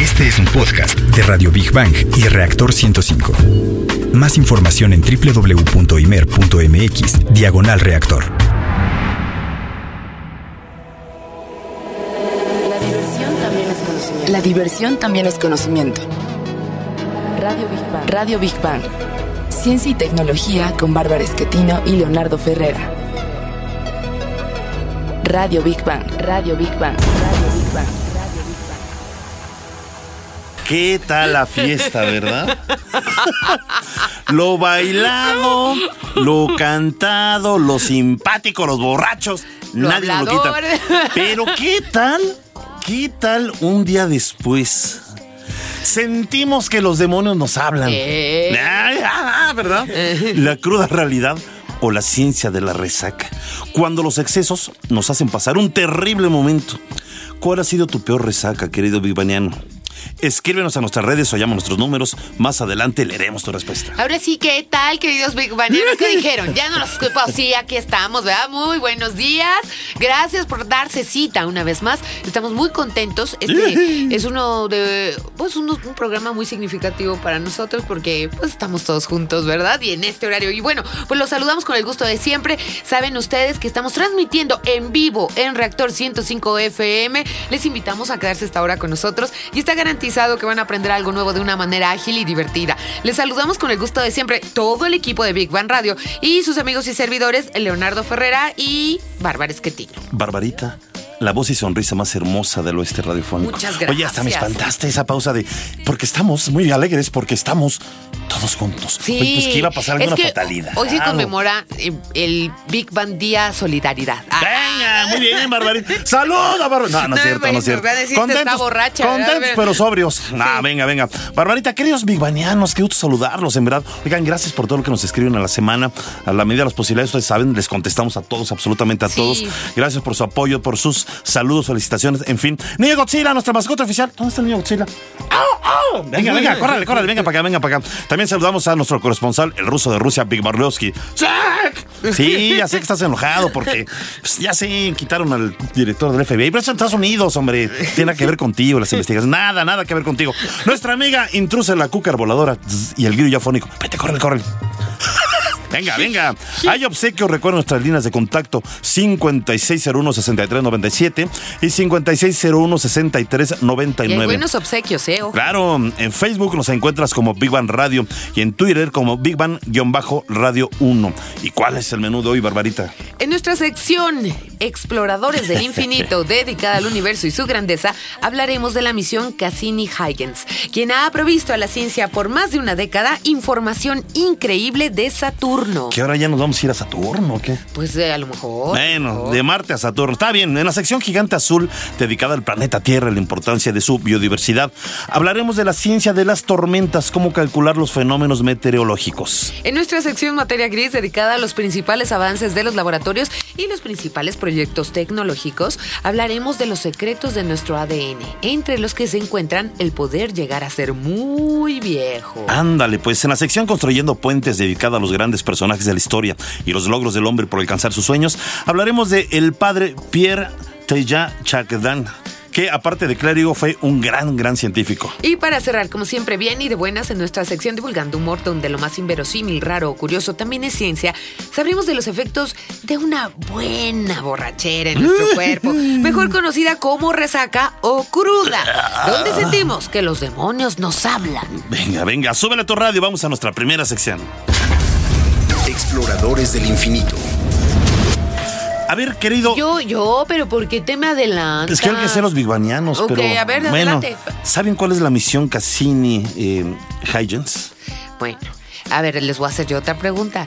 Este es un podcast de Radio Big Bang y Reactor 105. Más información en www.imer.mx, diagonal reactor. La diversión también es conocimiento. Radio Big Bang. Radio Big Bang. Ciencia y tecnología con Bárbara Esquetino y Leonardo Ferrera. Radio Big Bang. Radio Big Bang. Radio Big Bang. ¿Qué tal la fiesta, verdad? lo bailado, lo cantado, lo simpático, los borrachos. Lo nadie nos lo quita. hablador. Pero ¿qué tal? ¿Qué tal un día después? Sentimos que los demonios nos hablan. Eh. Ay, ah, ¿Verdad? La cruda realidad o la ciencia de la resaca. Cuando los excesos nos hacen pasar un terrible momento. ¿Cuál ha sido tu peor resaca, querido Vivianiano? Escríbenos a nuestras redes o llama nuestros números. Más adelante leeremos tu respuesta. Ahora sí, ¿qué tal, queridos Big Baneros? ¿Qué dijeron? Ya no los escupo. Sí, aquí estamos, ¿verdad? Muy buenos días. Gracias por darse cita una vez más. Estamos muy contentos. Este es uno de, pues, un programa muy significativo para nosotros porque, pues, estamos todos juntos, ¿verdad? Y en este horario. Y bueno, pues los saludamos con el gusto de siempre. Saben ustedes que estamos transmitiendo en vivo en Reactor 105 FM. Les invitamos a quedarse esta hora con nosotros y está garantizado que van a aprender algo nuevo de una manera ágil y divertida. Les saludamos con el gusto de siempre todo el equipo de Big Bang Radio y sus amigos y servidores Leonardo Ferrera y Bárbara Esquetino. Barbarita, la voz y sonrisa más hermosa del oeste radiofónico. Muchas Oye, hasta me gracias. espantaste esa pausa de. Porque estamos muy alegres, porque estamos todos juntos. Sí, Oye, pues que iba a pasar alguna fatalidad. Hoy se conmemora eh, el Big Bang Día Solidaridad. Ah, Venga, muy bien, Barbarita. ¡Saluda, Barbarita! No, no es cierto, no es cierto. que está borracha, contentos pero sobrios. No, venga, venga. Barbarita, queridos bigbanianos, qué gusto saludarlos, en verdad. Oigan, gracias por todo lo que nos escriben a la semana. A la medida de las posibilidades, ustedes saben, les contestamos a todos, absolutamente a Sí. todos. Gracias por su apoyo, por sus saludos, felicitaciones, en fin. Niño Godzilla, nuestra mascota oficial. ¿Dónde está el niño Godzilla? ¡Au, au! Venga, venga, córrale, córrale, venga para acá, venga para acá. También saludamos a nuestro corresponsal, el ruso de Rusia, Big Barlowski. Sí, ya sé que estás enojado porque pues, ya sé, quitaron al director del FBI, pero es en Estados Unidos, hombre. Tiene que ver contigo las investigaciones. Nada, nada que ver contigo. Nuestra amiga intrusa la cúcar voladora y el grillo afónico. Vete, córrele, córrele. Venga, venga. Hay obsequios, recuerden nuestras líneas de contacto 5601-6397 y 5601-6399. y hay buenos obsequios, ¿eh? Ojo. Claro, en Facebook nos encuentras como Big Bang Radio y en Twitter como Big Bang-Radio 1. ¿Y cuál es el menú de hoy, Barbarita? En nuestra sección Exploradores del Infinito, dedicada al universo y su grandeza, hablaremos de la misión Cassini-Huygens, quien ha provisto a la ciencia por más de una década información increíble de Saturno. ¿Que ahora ya nos vamos a ir a Saturno o qué? Pues eh, a lo mejor. Bueno, de Marte a Saturno. Está bien, en la sección gigante azul dedicada al planeta Tierra y la importancia de su biodiversidad, hablaremos de la ciencia de las tormentas, cómo calcular los fenómenos meteorológicos. En nuestra sección Materia Gris, dedicada a los principales avances de los laboratorios y los principales proyectos tecnológicos, hablaremos de los secretos de nuestro ADN, entre los que se encuentran el poder llegar a ser muy viejo. Ándale, pues en la sección Construyendo Puentes dedicada a los grandes personajes de la historia y los logros del hombre por alcanzar sus sueños, hablaremos de el padre Pierre Teilhard Chardin, que aparte de clérigo fue un gran, gran científico. Y para cerrar, como siempre, bien y de buenas en nuestra sección Divulgando Humor, donde lo más inverosímil, raro o curioso también es ciencia, sabremos de los efectos de una buena borrachera en nuestro cuerpo, mejor conocida como resaca o cruda, donde sentimos que los demonios nos hablan. Venga, venga, súbele a tu radio, vamos a nuestra primera sección. Exploradores del infinito. A ver, querido. Yo, yo, pero ¿por qué te me adelantas? Es que hay que ser los bigbanianos, pero. a ver, bueno, adelante. ¿saben cuál es la misión Cassini eh, Huygens? Bueno, a ver, les voy a hacer yo otra pregunta.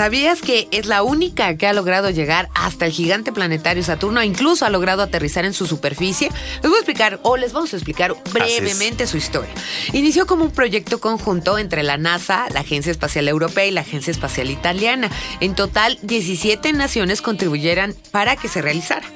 ¿Sabías que es la única que ha logrado llegar hasta el gigante planetario Saturno e incluso ha logrado aterrizar en su superficie? Les voy a explicar, o les vamos a explicar brevemente su historia. Inició como un proyecto conjunto entre la NASA, la Agencia Espacial Europea y la Agencia Espacial Italiana. En total, 17 naciones contribuyeran para que se realizara.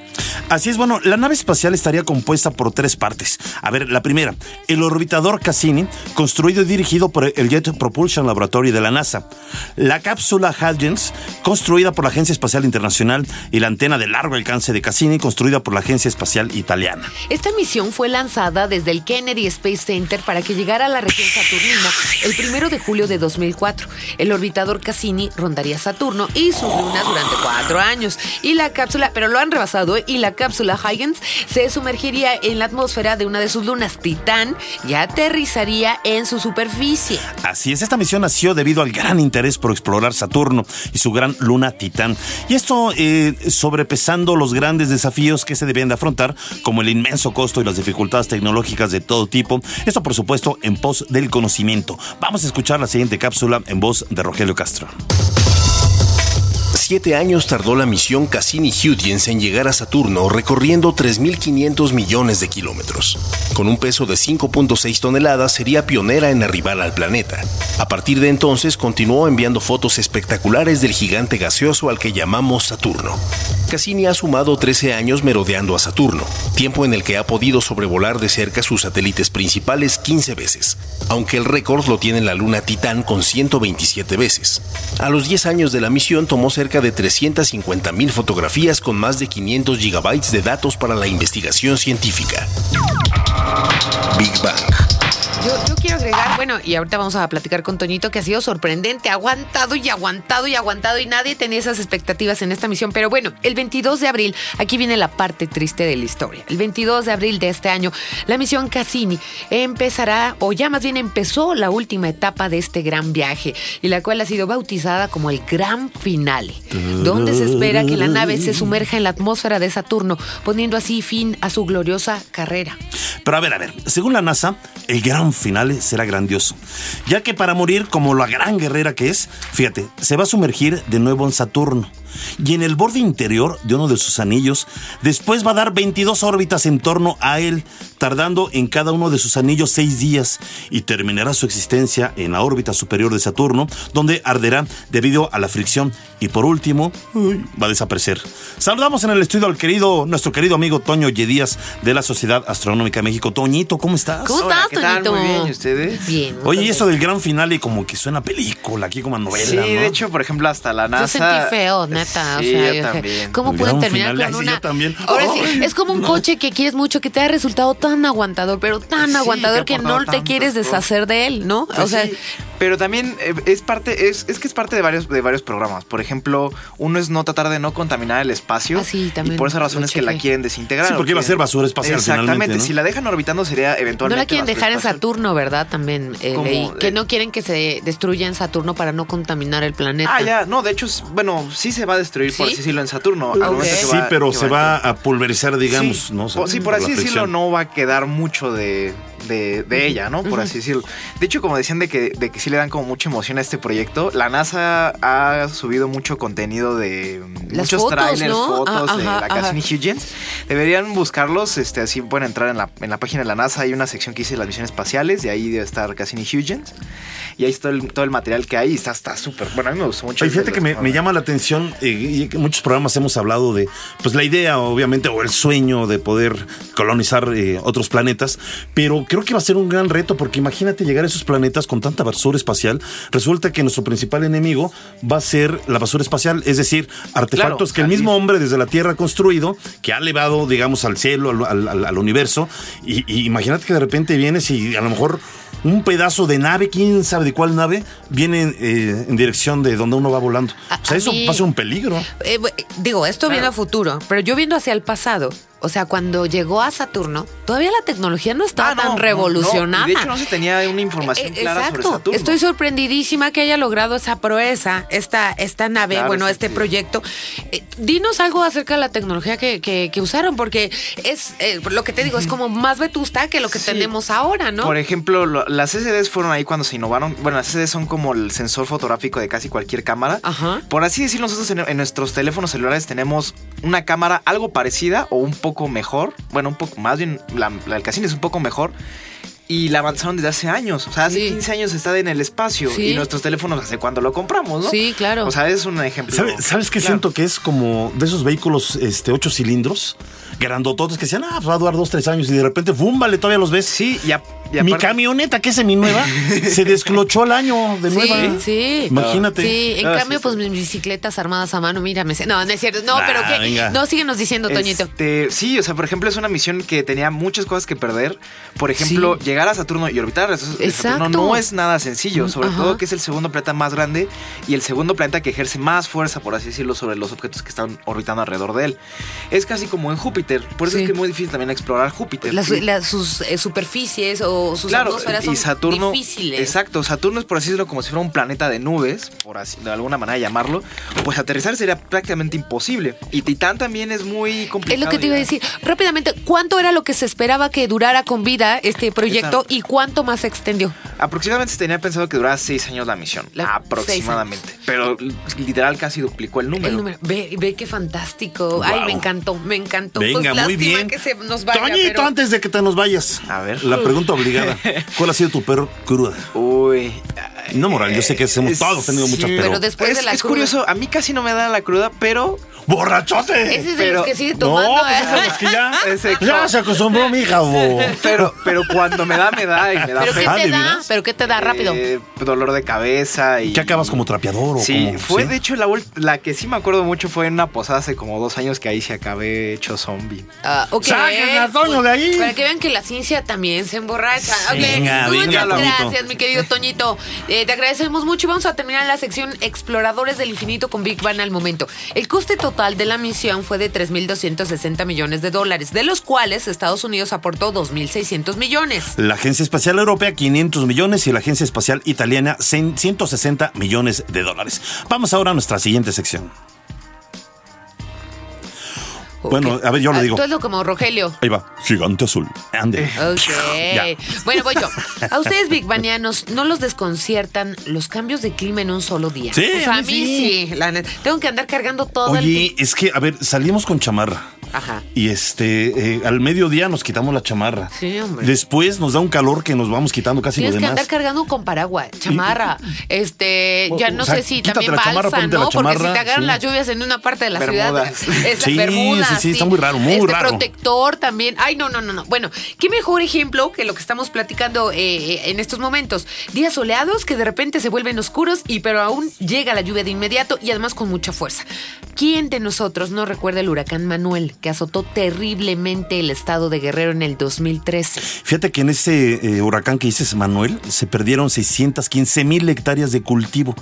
Así es, bueno, la nave espacial estaría compuesta por tres partes. A ver, la primera, el orbitador Cassini, construido y dirigido por el Jet Propulsion Laboratory de la NASA. La cápsula Huygens, construida por la Agencia Espacial Internacional, y la antena de largo alcance de Cassini, construida por la Agencia Espacial Italiana. Esta misión fue lanzada desde el Kennedy Space Center para que llegara a la región saturnina el primero de julio de 2004. El orbitador Cassini rondaría Saturno y sus lunas durante cuatro años. Y la cápsula, pero lo han rebasado, ¿eh? Y la cápsula Huygens se sumergiría en la atmósfera de una de sus lunas, Titán, y aterrizaría en su superficie. Así es, esta misión nació debido al gran interés por explorar Saturno y su gran luna Titán. Y esto eh, sobrepesando los grandes desafíos que se debían de afrontar, como el inmenso costo y las dificultades tecnológicas de todo tipo. Esto, por supuesto, en pos del conocimiento. Vamos a escuchar la siguiente cápsula en voz de Rogelio Castro. Siete años tardó la misión Cassini-Huygens en llegar a Saturno, recorriendo 3.500 millones de kilómetros. Con un peso de 5.6 toneladas, sería pionera en arribar al planeta. A partir de entonces, continuó enviando fotos espectaculares del gigante gaseoso al que llamamos Saturno. Cassini ha sumado 13 años merodeando a Saturno, tiempo en el que ha podido sobrevolar de cerca sus satélites principales 15 veces, aunque el récord lo tiene la luna Titán con 127 veces. A los 10 años de la misión tomó cerca de 350 mil fotografías con más de 500 gigabytes de datos para la investigación científica. Big Bang. Yo, quiero agregar, bueno, y ahorita vamos a platicar con Toñito, que ha sido sorprendente, aguantado y aguantado y aguantado, y nadie tenía esas expectativas en esta misión. Pero bueno, el 22 de abril, aquí viene la parte triste de la historia. El 22 de abril de este año, la misión Cassini empezará, o ya más bien empezó la última etapa de este gran viaje, y la cual ha sido bautizada como el Gran Finale, donde se espera que la nave se sumerja en la atmósfera de Saturno, poniendo así fin a su gloriosa carrera. Pero a ver, a ver, según la NASA, el gran final será grandioso, ya que para morir como la gran guerrera que es, fíjate, se va a sumergir de nuevo en Saturno. Y en el borde interior de uno de sus anillos, después va a dar 22 órbitas en torno a él, tardando en cada uno de sus anillos seis días, y terminará su existencia en la órbita superior de Saturno, donde arderá debido a la fricción. Y por último, uy, va a desaparecer. Saludamos en el estudio al querido, nuestro querido amigo Toño Yedías de la Sociedad Astronómica de México. Toñito, ¿cómo estás? ¿Cómo Hola, estás, ¿qué tal? Toñito? Muy bien, ¿y ustedes? Bien. Oye, y eso del gran final y como que suena a película, aquí como a novela, Sí, ¿no? de hecho, por ejemplo, hasta la NASA. Yo sentí feo, neta. Sí, o sea, yo yo dije, también. ¿Cómo pueden terminar final, con ay, sí, una? yo también. Ahora sí, Ay. es como un coche que quieres mucho, que te ha resultado tan aguantador, pero tan Sí, aguantador que no te tantas quieres cosas. deshacer de él, ¿no? Pues o sea, sí, pero también eh, es parte, es, es que es parte de varios, de varios programas. Por ejemplo, uno es no tratar de no contaminar el espacio. Ah, sí, también Y por esa razón lo es que la chequé. quieren desintegrar. Sí, porque iba a ser basura espacial Exactamente. finalmente, ¿no? Si la dejan orbitando sería no eventualmente. la quieren basura dejar en espacial. Saturno, ¿verdad? También eh, Como leí. Que de- no quieren que se destruya en Saturno para no contaminar el planeta. Ah, ya, no, de hecho, es- bueno, sí se va a destruir, por ¿Sí? así decirlo, en Saturno. Sí, pero que se va a pulverizar, digamos, sí, ¿no? por, sí, por así decirlo, no va a quedar mucho de, de, de ella, ¿no? Por así decirlo. De hecho, como decían de que, de que sí le dan como mucha emoción a este proyecto, la NASA ha subido mucho contenido de Las muchos fotos, trailers, ¿no? fotos Ah, de ajá, la. Cassini Huygens. Deberían buscarlos, este, así pueden entrar en la, en la página de la NASA, hay una sección que dice las misiones espaciales y ahí debe estar Cassini Huygens. Y ahí está el- todo el material que hay y está está súper. Bueno, a mí me gustó mucho. Oye, fíjate que me, me llama la atención, eh, y que en muchos programas hemos hablado de, pues la idea, obviamente, o el sueño de poder colonizar eh, otros planetas, pero creo que va a ser un gran reto, porque imagínate llegar a esos planetas con tanta basura espacial, resulta que nuestro principal enemigo va a ser la basura espacial, es decir, artefactos Claro, que el mismo hombre desde la Tierra ha construido, que ha elevado, digamos, al cielo, al, al- al- al universo, y, y imagínate que de repente vienes y a lo mejor un pedazo de nave, quién sabe de cuál nave, viene eh, en dirección de donde uno va volando. A- o sea, a eso mí- va a ser un peligro. Eh, digo, esto viendo a futuro, pero yo viendo hacia el pasado, o sea, cuando llegó a Saturno, todavía la tecnología no estaba Ah, no, tan revolucionada. no, y de hecho, no se tenía una información Eh, clara sobre Saturno. Estoy sorprendidísima que haya logrado esa proeza, esta, esta nave, Claro, bueno, este sí. proyecto. Eh, dinos algo acerca de la tecnología que, que- que usaron, porque es eh, lo que te digo, es como más vetusta que lo que Sí. tenemos ahora, ¿no? Por ejemplo, lo- las SSDs fueron ahí cuando se innovaron. Bueno, las SSDs son como el sensor fotográfico de casi cualquier cámara. Ajá. Por así decirlo, nosotros en, en nuestros teléfonos celulares tenemos una cámara algo parecida o un poco mejor. Bueno, un poco más bien, la, la del Cassini es un poco mejor. y la avanzaron desde hace años. O sea, hace Sí. 15 años está en el espacio Sí. y nuestros teléfonos hace cuando lo compramos, ¿no? Sí, claro. O sea, es un ejemplo. ¿Sabe- ¿Sabes qué claro. siento? Que es como de esos vehículos este, ocho cilindros, grandototes, que decían, ah, va a durar dos, tres años, y de repente, ¡bum! Vale, todavía los ves. Sí, y, a- y Mi camioneta, que es seminueva, se desclochó al año de nueva. Sí, sí. Imagínate. Sí, en Ah, cambio, sí, pues mis bicicletas armadas a mano, mira, me sé- No, no es cierto. No, pero ¿qué? venga. No, síguenos diciendo, Toñito. Este, sí, o sea, por ejemplo, es una misión que tenía muchas cosas que perder. Por ejemplo, Sí. llegar a Saturno y orbitar a Saturno Exacto. no es nada sencillo, sobre Ajá. todo que es el segundo planeta más grande y el segundo planeta que ejerce más fuerza, por así decirlo, sobre los objetos que están orbitando alrededor de él. Es casi como en Júpiter, por eso Sí. es que es muy difícil también explorar Júpiter. Las- sus eh, superficies o sus Claro, atmósferas y son Saturno. difíciles. Exacto, Saturno es por así decirlo como si fuera un planeta de nubes, por así de alguna manera llamarlo. Pues aterrizar sería prácticamente imposible. Y Titán también es muy complicado. Es lo que te iba a decir. Rápidamente, ¿cuánto era lo que se esperaba que durara con vida este proyecto Exacto. y cuánto más se extendió? Aproximadamente se tenía pensado que durara seis años la misión. La- aproximadamente. Pero literal casi duplicó el número. El número. Ve, ve qué fantástico. Ay, me encantó, me encantó. Venga, Pues, muy lástima bien. que se nos vaya, Toñito, pero- antes de que te nos vayas. A ver. La pregunta obligada. ¿Cuál ha sido tu peor cruda? Uy. No, Moral, yo sé que hemos Es- todos tenido muchas, sí. pero... Pero después es, de la es cruda. curioso, a mí casi no me da la cruda, pero ¡Borrachote! Ese es de Pero- los que sigue No, tomando. pues ¿eh? ese es que ya, Ese- ya se acostumbró mi hija, bo. pero pero cuando me da me da y me da ¿Pero qué. Ah, te ¿de da? ¿Pero qué te da? Rápido. Eh, dolor de cabeza y ¿Qué acabas como trapeador o Sí, como- fue sí? de hecho la, ult- la que sí me acuerdo mucho fue en una posada hace como dos años que ahí se acabé hecho zombie. Ah, ok. ¡Saquen a Toño de ahí! Para que vean que la ciencia también se emborracha. Ok, Venga, Muchas venga, Toñito. gracias, mi querido Toñito. Eh, te agradecemos mucho y vamos a terminar la sección Exploradores del Infinito con Big Bang al momento. El coste total de la misión fue de 3.260 millones de dólares, de los cuales Estados Unidos aportó 2.600 millones. La Agencia Espacial Europea 500 millones y la Agencia Espacial Italiana 100 160 millones de dólares. Vamos ahora a nuestra siguiente sección. Bueno, a ver, yo lo Ah, digo. Hazlo como Rogelio. Ahí va, gigante azul. Ande. Ok. Bueno, voy yo. A ustedes, Big Banianos, ¿no los desconciertan los cambios de clima en un solo día? Sí, a mí sí. sí. la neta. Tengo que andar cargando todo el Oye, es que, a ver, salimos con chamarra. Ajá. Y este, eh, al mediodía nos quitamos la chamarra. Sí, hombre. Después nos da un calor que nos vamos quitando casi Tienes lo que demás. andar cargando con paraguas, chamarra, este, O- ya o no sea, sé si también la chamarra, balsa, la ¿no? Porque si chamarra, te agarran sí. las lluvias en una parte de la Bermudas. ciudad, es Sí, Bermudas, sí, sí, está muy raro, muy este raro. protector también. Ay, no, no, no, no. Bueno, qué mejor ejemplo que lo que estamos platicando eh, en estos momentos. Días soleados que de repente se vuelven oscuros y pero aún llega la lluvia de inmediato y además con mucha fuerza. ¿Quién de nosotros no recuerda el huracán Manuel que azotó terriblemente el estado de Guerrero en el 2013? Fíjate que en ese eh, huracán que dices, Manuel, se perdieron 615 mil hectáreas de cultivo.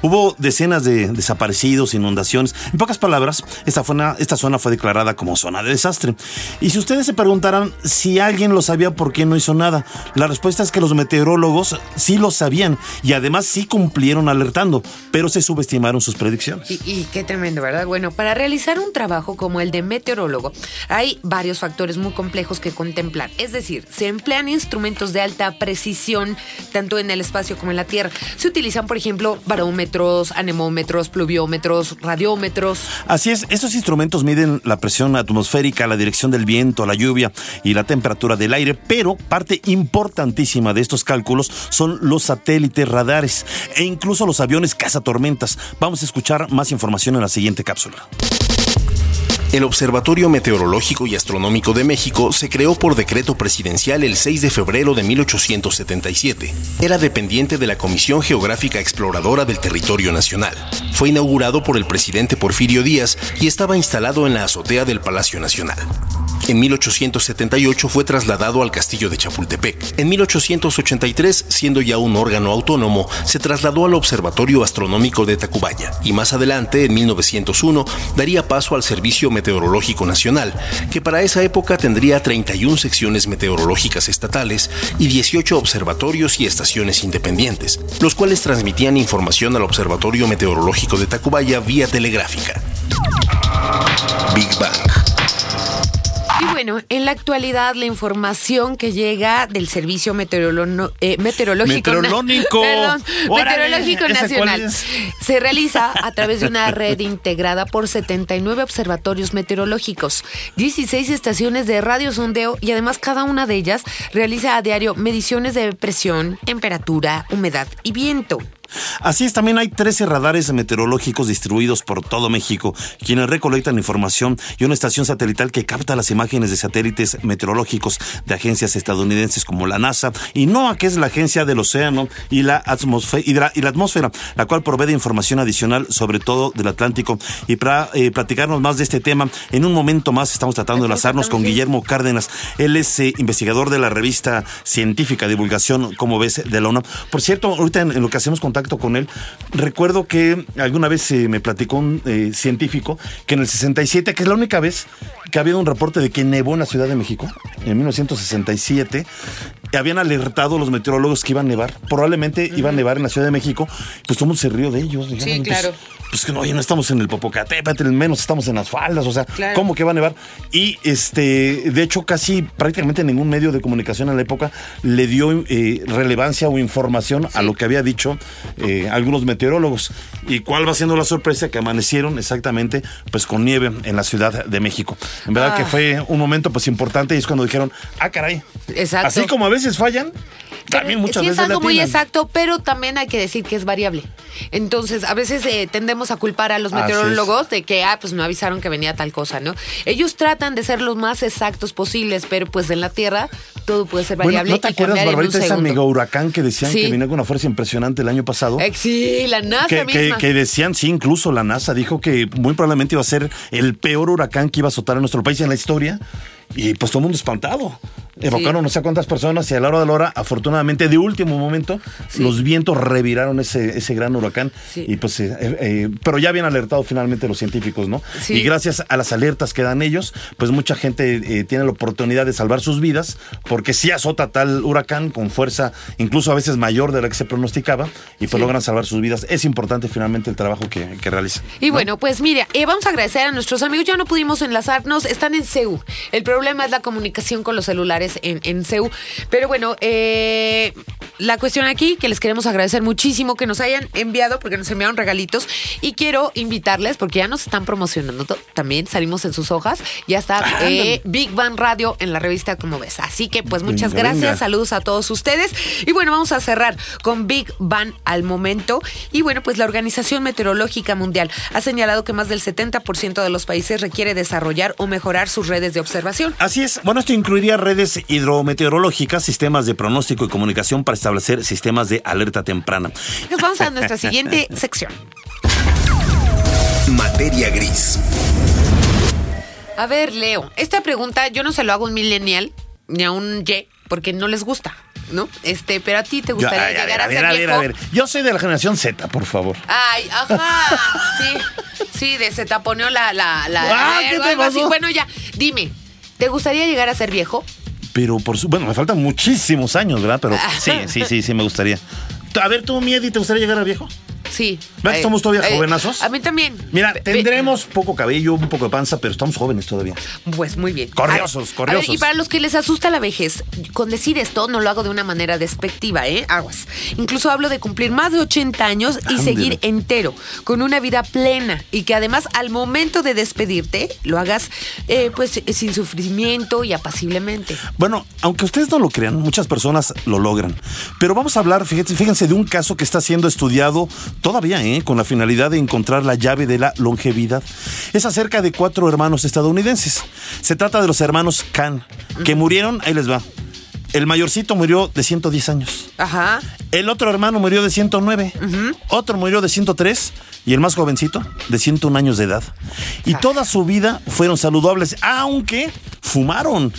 Hubo decenas de desaparecidos, inundaciones. En pocas palabras, esta, fue una- esta zona fue declarada como zona de desastre. Y si ustedes se preguntaran si alguien lo sabía, ¿por qué no hizo nada? La respuesta es que los meteorólogos sí lo sabían y además sí cumplieron alertando, pero se subestimaron sus predicciones. Y, y qué tremendo, ¿verdad? Bueno, para realizar un trabajo como el de hay varios factores muy complejos que contemplar. Es decir, se emplean instrumentos de alta precisión, tanto en el espacio como en la Tierra. Se utilizan, por ejemplo, barómetros, anemómetros, pluviómetros, radiómetros. Así es, estos instrumentos miden la presión atmosférica, la dirección del viento, la lluvia y la temperatura del aire, pero parte importantísima de estos cálculos son los satélites radares e incluso los aviones cazatormentas. Vamos a escuchar más información en la siguiente cápsula. El Observatorio Meteorológico y Astronómico de México se creó por decreto presidencial el 6 de febrero de 1877. Era dependiente de la Comisión Geográfica Exploradora del Territorio Nacional. Fue inaugurado por el presidente Porfirio Díaz y estaba instalado en la azotea del Palacio Nacional. En 1878 fue trasladado al castillo de Chapultepec. En 1883, siendo ya un órgano autónomo, se trasladó al Observatorio Astronómico de Tacubaya y más adelante, en 1901, daría paso al Servicio Meteorológico Nacional, que para esa época tendría 31 secciones meteorológicas estatales y 18 observatorios y estaciones independientes, los cuales transmitían información al Observatorio Meteorológico de Tacubaya vía telegráfica. Big Bang. Y bueno, en la actualidad la información que llega del Servicio Meteorolo- eh, Meteorológico, Meteorológico. Perdón, Órale, Meteorológico ¿esa cuál Nacional se realiza a través de una red integrada por 79 observatorios meteorológicos, 16 estaciones de radiosondeo y además cada una de ellas realiza a diario mediciones de presión, temperatura, humedad y viento. Así es, también hay 13 radares meteorológicos distribuidos por todo México, quienes recolectan información y una estación satelital que capta las imágenes de satélites meteorológicos de agencias estadounidenses como la NASA y NOAA, que es la Agencia del Océano y la, atmósfera, y la, y la atmósfera, la cual provee de información adicional sobre todo del Atlántico. Y para eh, platicarnos más de este tema, en un momento más estamos tratando de enlazarnos con Guillermo Cárdenas. Él es eh, investigador de la revista científica Divulgación, como ves, de la UNAM. Por cierto, ahorita en, en lo que hacemos contacto con él, recuerdo que alguna vez eh, me platicó un eh, científico que en el 67, que es la única vez que ha habido un reporte de que nevó en la Ciudad de México, en 1967, habían alertado los meteorólogos que iba a nevar. Probablemente iba a nevar en la Ciudad de México, pues todo el mundo se rió de ellos. dijeron, pues, claro. Pues que no, oye, no estamos en el Popocatépetl, menos estamos en las faldas, o sea, Claro. ¿cómo que va a nevar? Y este, de hecho, casi prácticamente ningún medio de comunicación en la época le dio eh, relevancia o información a lo que había dicho eh, algunos meteorólogos. ¿Y cuál va siendo la sorpresa? Que amanecieron exactamente pues con nieve en la Ciudad de México. En verdad Ah. que fue un momento pues importante y es cuando dijeron, ah, caray. Exacto. Así como a veces fallan, también muchas sí veces es algo muy exacto, pero también hay que decir que es variable. Entonces, a veces eh, tendemos a culpar a los Así meteorólogos de que, ah, pues no avisaron que venía tal cosa, ¿no? Ellos tratan de ser los más exactos posibles, pero pues en la Tierra todo puede ser Bueno, variable ¿no te y acuerdas, en Barbarita, segundo. mega huracán que decían Sí. que venía con una fuerza impresionante el año pasado? Eh, sí, la NASA que, que- misma. que decían, sí, incluso la NASA dijo que muy probablemente iba a ser el peor huracán que iba a azotar a nuestro país en la historia. Y pues todo el mundo espantado. Evocaron no sé cuántas personas y a la hora de la hora, afortunadamente, de último momento, los vientos reviraron ese, ese gran huracán. Sí. Y pues, eh, eh, pero ya habían alertado finalmente los científicos, ¿no? Sí. Y gracias a las alertas que dan ellos, pues mucha gente eh, tiene la oportunidad de salvar sus vidas, porque sí azota tal huracán con fuerza, incluso a veces mayor de la que se pronosticaba, y pues Sí. logran salvar sus vidas. Es importante finalmente el trabajo que, que realizan. Y bueno, pues mira, eh, vamos a agradecer a nuestros amigos. Ya no pudimos enlazarnos, están en CEU. El problema es la comunicación con los celulares en, en CEU. Pero bueno, eh, la cuestión aquí, que les queremos agradecer muchísimo que nos hayan enviado, porque nos enviaron regalitos. Y quiero invitarles, porque ya nos están promocionando también, salimos en sus hojas. Ya está eh, Big Bang Radio en la revista Como Ves. Así que pues muchas Venga, gracias, venga. saludos a todos ustedes. Y bueno, vamos a cerrar con Big Bang al momento. Y bueno, pues la Organización Meteorológica Mundial ha señalado que más del 70% de los países requiere desarrollar o mejorar sus redes de observación. Así es. Bueno, esto incluiría redes hidrometeorológicas, sistemas de pronóstico y comunicación para establecer sistemas de alerta temprana. Nos vamos a nuestra siguiente sección. Materia gris. A ver, Leo, esta pregunta yo no se lo hago a un millennial ni a un Y, porque no les gusta, ¿no? Este, pero a ti te Yo- gustaría ay, a llegar ver, a, a ver, ser a ver, viejo. a ver. Yo soy de la generación Z, por favor. Ay, ajá. Sí, sí, de taponeó la. la, la Ah, ¿qué te así. Bueno, ya, dime, ¿te gustaría llegar a ser viejo? Pero por su, bueno, me faltan muchísimos años, ¿verdad? Pero sí, sí, sí, sí, me gustaría. A ver, tú, Miedi, ¿te gustaría llegar a viejo? Sí. ¿Ves que somos todavía jovenazos? A mí también. Mira, tendremos poco cabello, un poco de panza, pero estamos jóvenes todavía. Pues muy bien. Corriosos, corriosos. y para los que les asusta la vejez, con decir esto no lo hago de una manera despectiva, ¿eh? Aguas. Incluso hablo de cumplir más de 80 años y seguir entero, con una vida plena y que además al momento de despedirte lo hagas eh, pues eh, sin sufrimiento y apaciblemente. Bueno, aunque ustedes no lo crean, muchas personas lo logran. Pero vamos a hablar, fíjense, fíjense de un caso que está siendo estudiado todavía, ¿eh? con la finalidad de encontrar la llave de la longevidad. Es acerca de cuatro hermanos estadounidenses. Se trata de los hermanos Khan, que murieron, ahí les va. El mayorcito murió de 110 años. Ajá. El otro hermano murió de 109. Otro murió de 103. Y el más jovencito, de 101 años de edad. Y toda su vida fueron saludables, aunque fumaron.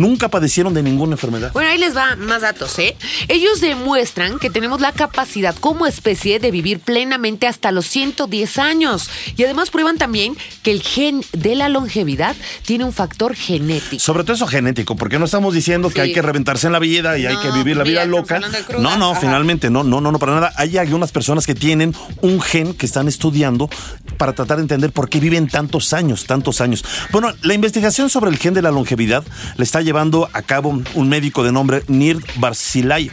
Nunca padecieron de ninguna enfermedad. Bueno, ahí les va más datos, ¿eh? Ellos demuestran que tenemos la capacidad como especie de vivir plenamente hasta los 110 años. Y además prueban también que el gen de la longevidad tiene un factor genético. Sobre todo eso genético, porque no estamos diciendo que hay que reventarse en la vida y hay que vivir la mira, vida loca. No, no, Ajá. finalmente, no, no, no, no, para nada. Hay algunas personas que tienen un gen que están estudiando para tratar de entender por qué viven tantos años, tantos años. Bueno, la investigación sobre el gen de la longevidad la está llevando a cabo un médico de nombre Nir Barzilai,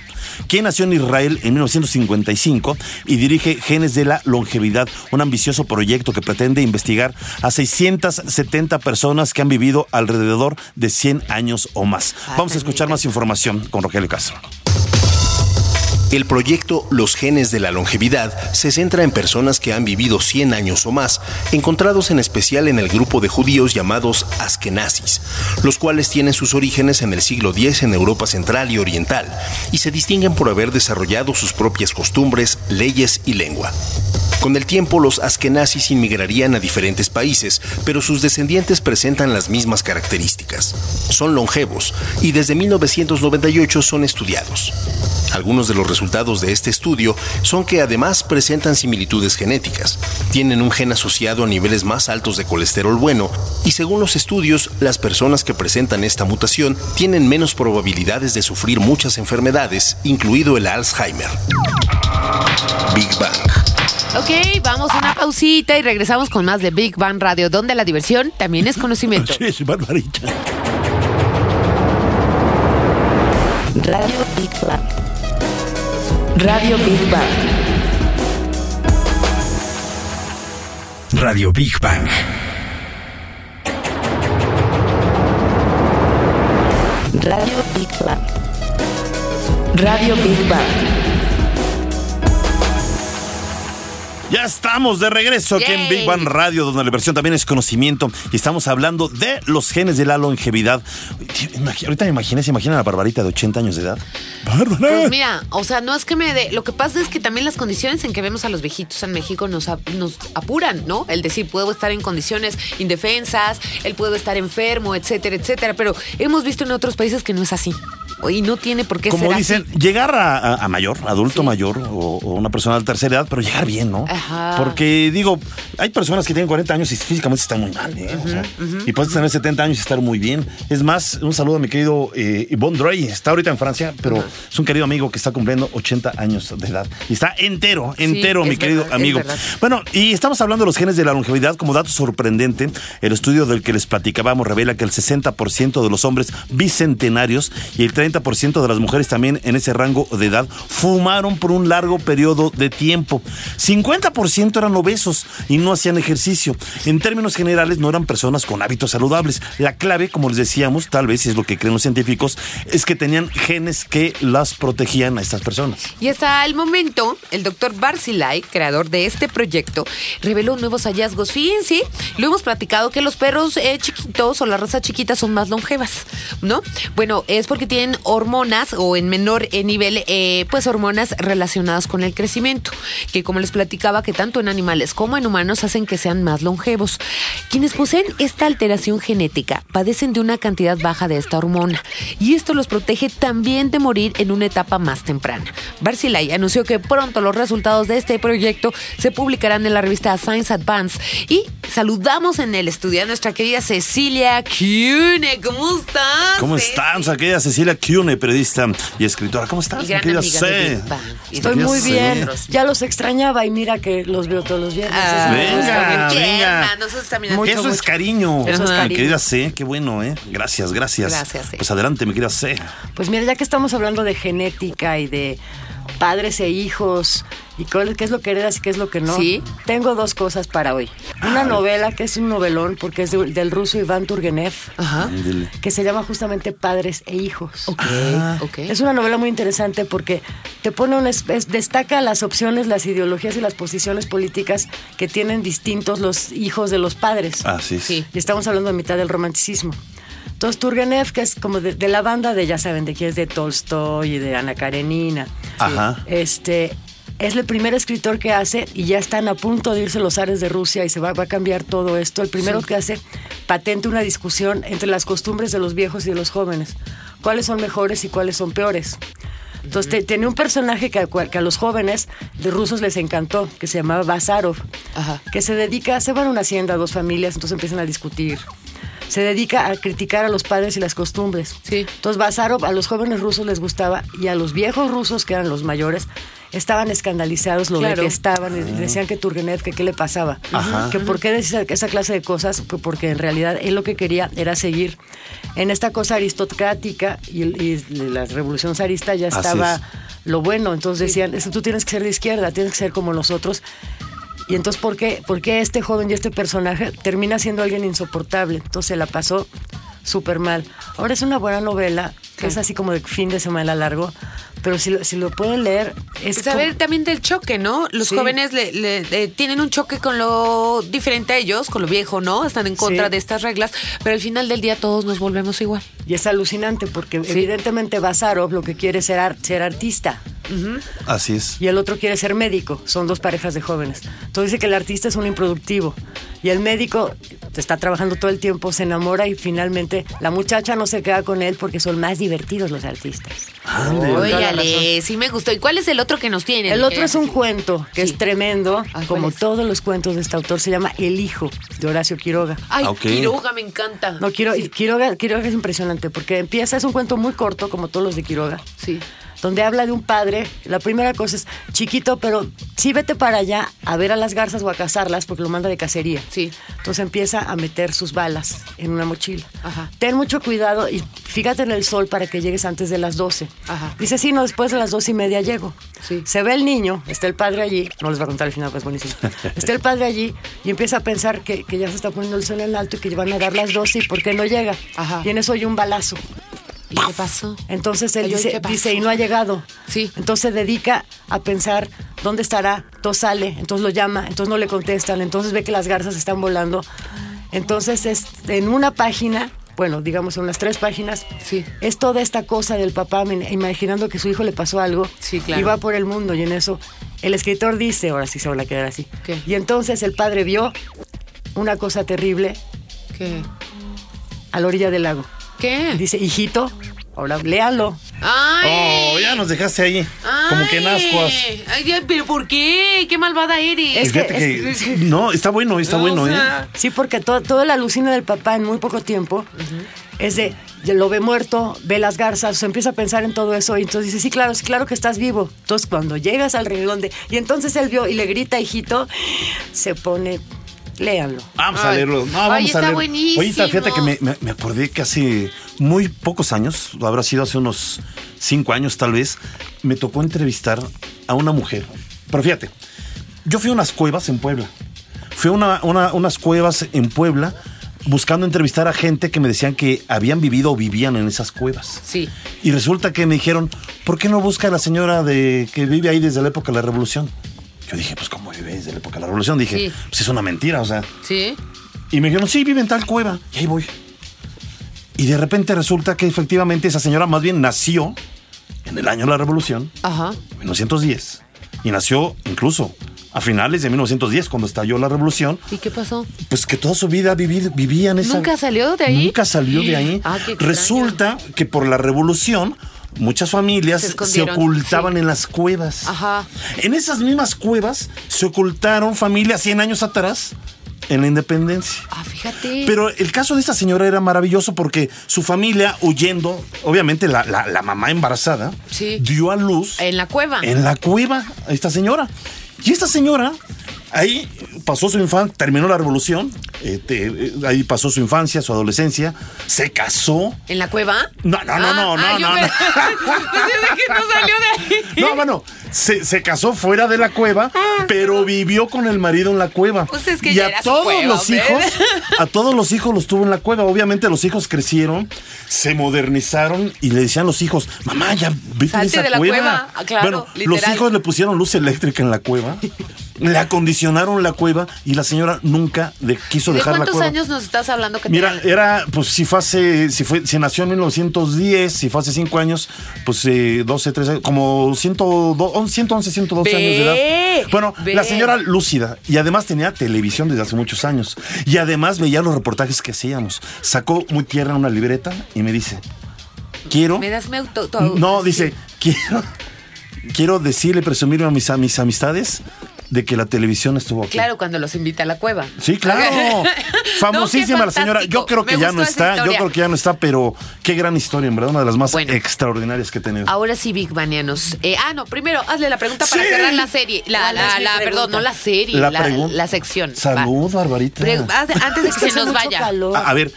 quien nació en Israel en 1955 y dirige Genes de la Longevidad, un ambicioso proyecto que pretende investigar a 670 personas que han vivido alrededor de 100 años o más. Vamos a escuchar más información con Rogelio Castro. El proyecto Los genes de la longevidad se centra en personas que han vivido 100 años o más, encontrados en especial en el grupo de judíos llamados askenazis, los cuales tienen sus orígenes en el siglo X en Europa Central y Oriental y se distinguen por haber desarrollado sus propias costumbres, leyes y lengua. Con el tiempo, los askenazis inmigrarían a diferentes países, pero sus descendientes presentan las mismas características. Son longevos y desde 1998 son estudiados. Algunos de los resultados de este estudio son que además presentan similitudes genéticas, tienen un gen asociado a niveles más altos de colesterol bueno y según los estudios, las personas que presentan esta mutación tienen menos probabilidades de sufrir muchas enfermedades, incluido el Alzheimer. Big Bang. Ok, vamos a una pausita y regresamos con más de Big Bang Radio, donde la diversión también es conocimiento. Sí, barbarita. Radio Big Bang. Radio Big Bang. Radio Big Bang. Radio Big Bang. Radio Big Bang. Ya estamos de regreso aquí en. Big Bang Radio, donde la diversión también es conocimiento. Y estamos hablando de los genes de la longevidad. Ahorita me imaginé, se imagina la barbarita de 80 años de edad. ¡Bárbara! Pues mira, o sea, no es que me dé. Lo que pasa es que también las condiciones en que vemos a los viejitos en México nos, nos apuran, ¿no? El decir, puedo estar en condiciones indefensas, él puedo estar enfermo, etcétera, etcétera. Pero hemos visto en otros países que no es así. Y no tiene por qué Como ser dicen, así. llegar a, a- a mayor, adulto Sí. mayor o, o una persona de tercera edad, pero llegar bien, ¿no? Ajá. Porque digo, hay personas que tienen 40 años y físicamente están muy mal, ¿eh? O sea, Y puedes tener 70 años y estar muy bien. Es más, un saludo a mi querido eh, Yvonne Drey, está ahorita en Francia, pero es un querido amigo que está cumpliendo 80 años de edad. Y está entero, entero, mi querido verdad, amigo. Bueno, y estamos hablando de los genes de la longevidad. Como dato sorprendente, el estudio del que les platicábamos revela que el 60% de los hombres bicentenarios y el 30% de las mujeres también en ese rango de edad fumaron por un largo periodo de tiempo. 50% eran obesos y no hacían ejercicio. En términos generales, no eran personas con hábitos saludables. La clave, como les decíamos, tal vez es lo que creen los científicos, es que tenían genes que las protegían a estas personas. Y hasta el momento, el doctor Barzilai, creador de este proyecto, reveló nuevos hallazgos. Fíjense, lo hemos platicado que los perros eh, chiquitos o la raza chiquita son más longevas, ¿no? Bueno, es porque tienen hormonas o en menor eh, nivel, eh, pues hormonas relacionadas con el crecimiento, que como les platicaba, que tanto en animales como en humanos hacen que sean más longevos. Quienes poseen esta alteración genética padecen de una cantidad baja de esta hormona y esto los protege también de morir en una etapa más temprana. Barzilai anunció que pronto los resultados de este proyecto se publicarán en la revista Science Advance y saludamos en el estudio a nuestra querida Cecilia Cune. ¿Cómo estás? ¿Cómo están? Querida Cecilia Cune, periodista y escritora. ¿Cómo estás? Estoy muy bien. Ya los extrañaba y mira que los veo todos los viernes. Ah, Venga, venga. ma, nosotros también Mucho, Eso es cariño. Eso es Mi cariño. querida C, qué bueno, ¿eh? Gracias, gracias. Gracias, C. Pues adelante, mi querida C. Pues mira, ya que estamos hablando de genética y de padres e hijos y cuál- qué es lo que heredas y qué es lo que no, Sí. tengo dos cosas para hoy. Una novela que es un novelón porque es de- del ruso Iván Turgenev, Ajá. Ándele. que se llama justamente Padres e Hijos. Ok, ok. Es una novela muy interesante porque te pone un es- es- destaca las opciones, las ideologías y las posiciones políticas que tienen distintos los hijos de los padres. Así es. Sí. Y estamos hablando a mitad del romanticismo. Entonces Turgenev, que es como de, de la banda de, ya saben, de quién es de Tolstoy y de Ana Karenina. Ajá. Este, es el primer escritor que hace, y ya están a punto de irse los zares de Rusia y se va, va a cambiar todo esto, el primero que hace patente una discusión entre las costumbres de los viejos y de los jóvenes. ¿Cuáles son mejores y cuáles son peores? Entonces, te- tenía un personaje que a, cual- que a los jóvenes de rusos les encantó, que se llamaba Bazarov, Ajá. que se dedica, se van a una hacienda, dos familias, entonces empiezan a discutir. Se dedica a criticar a los padres y las costumbres. Sí. Entonces, Bazarov a los jóvenes rusos les gustaba y a los viejos rusos, que eran los mayores, estaban escandalizados, lo Claro. detestaban, decían que Turgenev, que qué le pasaba. Ajá. Que por qué decía esa clase de cosas, que porque en realidad él lo que quería era seguir en esta cosa aristocrática y, y la revolución zarista ya estaba es. lo bueno. Entonces decían, "Es que tú tienes que ser de izquierda, tienes que ser como nosotros. Y entonces, ¿por qué, por qué este joven y este personaje termina siendo alguien insoportable? Entonces se la pasó súper mal. Ahora es una buena novela, que es así como de fin de semana largo, pero si lo, si lo pueden leer, es... Saber como- también del choque, ¿no? Los Sí. jóvenes le, le- tienen un choque con lo diferente a ellos, con lo viejo, ¿no? Están en contra Sí. de estas reglas, pero al final del día todos nos volvemos igual. Y es alucinante porque evidentemente Bazarov lo que quiere es ser, ar- ser artista Así es. y el otro quiere ser médico. Son dos parejas de jóvenes. Entonces dice que el artista es un improductivo y el médico está trabajando todo el tiempo, se enamora y finalmente la muchacha no se queda con él porque son más divertidos los artistas. Óyale, sí me gustó. ¿Y cuál es el otro que nos tiene? El otro es un cuento que Sí. es tremendo, Ah, ¿cuál como es? todos los cuentos de este autor. Se llama El Hijo, de Horacio Quiroga. Ay, Ah. Quiroga, me encanta. No, Quiro- Quiroga, Quiroga es impresionante porque empieza, es un cuento muy corto, como todos los de Quiroga. Sí. Donde habla de un padre. La primera cosa es, chiquito, pero sí vete para allá a ver a las garzas o a cazarlas porque lo manda de cacería. Sí. Entonces empieza a meter sus balas en una mochila. Ajá. Ten mucho cuidado y fíjate en el sol para que llegues antes de las 12. Ajá. Dice, sí, no, después de las dos y media llego. Sí. Se ve el niño, está el padre allí, no les voy a contar el final, pues es buenísimo. Está el padre allí y empieza a pensar que, que ya se está poniendo el sol en alto y que van a dar las 12 y por qué no llega. Ajá. Y en eso oye un balazo. ¿Y qué pasó? Entonces él dice, ¿qué pasó? dice, y no ha llegado. Sí. Entonces se dedica a pensar dónde estará. Entonces sale, entonces lo llama, entonces no le contestan, entonces ve que las garzas están volando. Entonces es en una página, bueno, digamos en unas tres páginas, Sí. es toda esta cosa del papá imaginando que su hijo le pasó algo Sí, claro. y va por el mundo y en eso el escritor dice, ahora sí se van a quedar así. ¿Qué? Y entonces el padre vio una cosa terrible ¿Qué? a la orilla del lago. ¿Qué? Dice, hijito, ahora léalo. ¡Ay! Oh, ya nos dejaste ahí. Como que en ascuas. Ay, Dios, ¿pero por qué? ¿Qué malvada eres? Es que- Fíjate que, es que- no, está bueno, está bueno, ¿eh? sea, Sí, porque todo, toda la alucina del papá en muy poco tiempo es de, ya lo ve muerto, ve las garzas, o sea, empieza a pensar en todo eso y entonces dice, sí, claro, sí, claro que estás vivo. Entonces cuando llegas al renglón de... Y entonces él vio y le grita, hijito, se pone, léanlo. Vamos a leerlo. No, Ay, vamos está a leer. buenísimo. Oye, fíjate que me, me- me acordé que hace muy pocos años, habrá sido hace unos cinco años tal vez, me tocó entrevistar a una mujer. Pero fíjate, yo fui a unas cuevas en Puebla. Fui a una- una- unas cuevas en Puebla buscando entrevistar a gente que me decían que habían vivido o vivían en esas cuevas. Sí. Y resulta que me dijeron, ¿por qué no busca a la señora de que vive ahí desde la época de la revolución? Yo dije, pues ¿cómo vive desde la época de la revolución? Dije, Sí. pues es una mentira, o sea. ¿Sí? Y me dijeron, sí, vive en tal cueva. Y ahí voy. Y de repente resulta que efectivamente esa señora más bien nació en el año de la revolución, Ajá. 1910. Y nació incluso a finales de 1910, cuando estalló la revolución. ¿Y qué pasó? Pues que toda su vida vivi- vivía en esa... ¿Nunca salió de ahí? Nunca salió de ahí. Ah, qué. Resulta que por la revolución muchas familias Se ocultaban sí. en las cuevas. Ajá. En esas mismas cuevas se ocultaron familias 100 años atrás en la independencia. Ah, fíjate. Pero el caso de esta señora era maravilloso porque su familia huyendo, obviamente la, la- la mamá embarazada, Sí. dio a luz En la cueva. en la cueva a esta señora. Y esta señora, ahí pasó su infancia, terminó la revolución, este, eh, ahí pasó su infancia, su adolescencia, se casó. ¿En la cueva? No, no, no, Ah, no, ah, no, yo no, me- no. Pensé que no salió de ahí. No, bueno, se, se casó fuera de la cueva, pero vivió con el marido en la cueva. Pues es que y ya a todos cueva, los hijos, a todos los hijos los tuvo en la cueva. Obviamente los hijos crecieron, se modernizaron y le decían los hijos, mamá, ya vete de esa de la cueva. cueva. Ah, claro, bueno, los hijos le pusieron luz eléctrica en la cueva Le acondicionaron la cueva y la señora nunca de, quiso ¿De dejar la cuántos cueva. años nos estás hablando que Mira, era, pues si fue hace, si fue, si nació en 1910, si fue hace 5 años, pues eh, 12, 13, como 102, 111, 112 Ve, años de edad. Bueno, ve. la señora lúcida y además tenía televisión desde hace muchos años y además veía los reportajes que hacíamos. Sacó muy tierna una libreta y me dice, quiero... ¿Me das mi auto? tu- No, dice, quiero, quiero decirle, presumirme a mis, a mis amistades de que la televisión estuvo aquí. Claro, cuando los invita a la cueva. Sí, claro. Famosísima No, la señora. Yo creo que Me ya no está, yo creo que ya no está, pero qué gran historia, en verdad, una de las más Bueno. extraordinarias que he tenido. Ahora sí, Big Banianos. Eh, ah, no, primero hazle la pregunta para Sí. cerrar la serie. La, ¿Cuál la, la- perdón, no la serie, La la, pregunta. la sección. Salud, Barbarita. Pre- antes de que se nos vaya. a ver,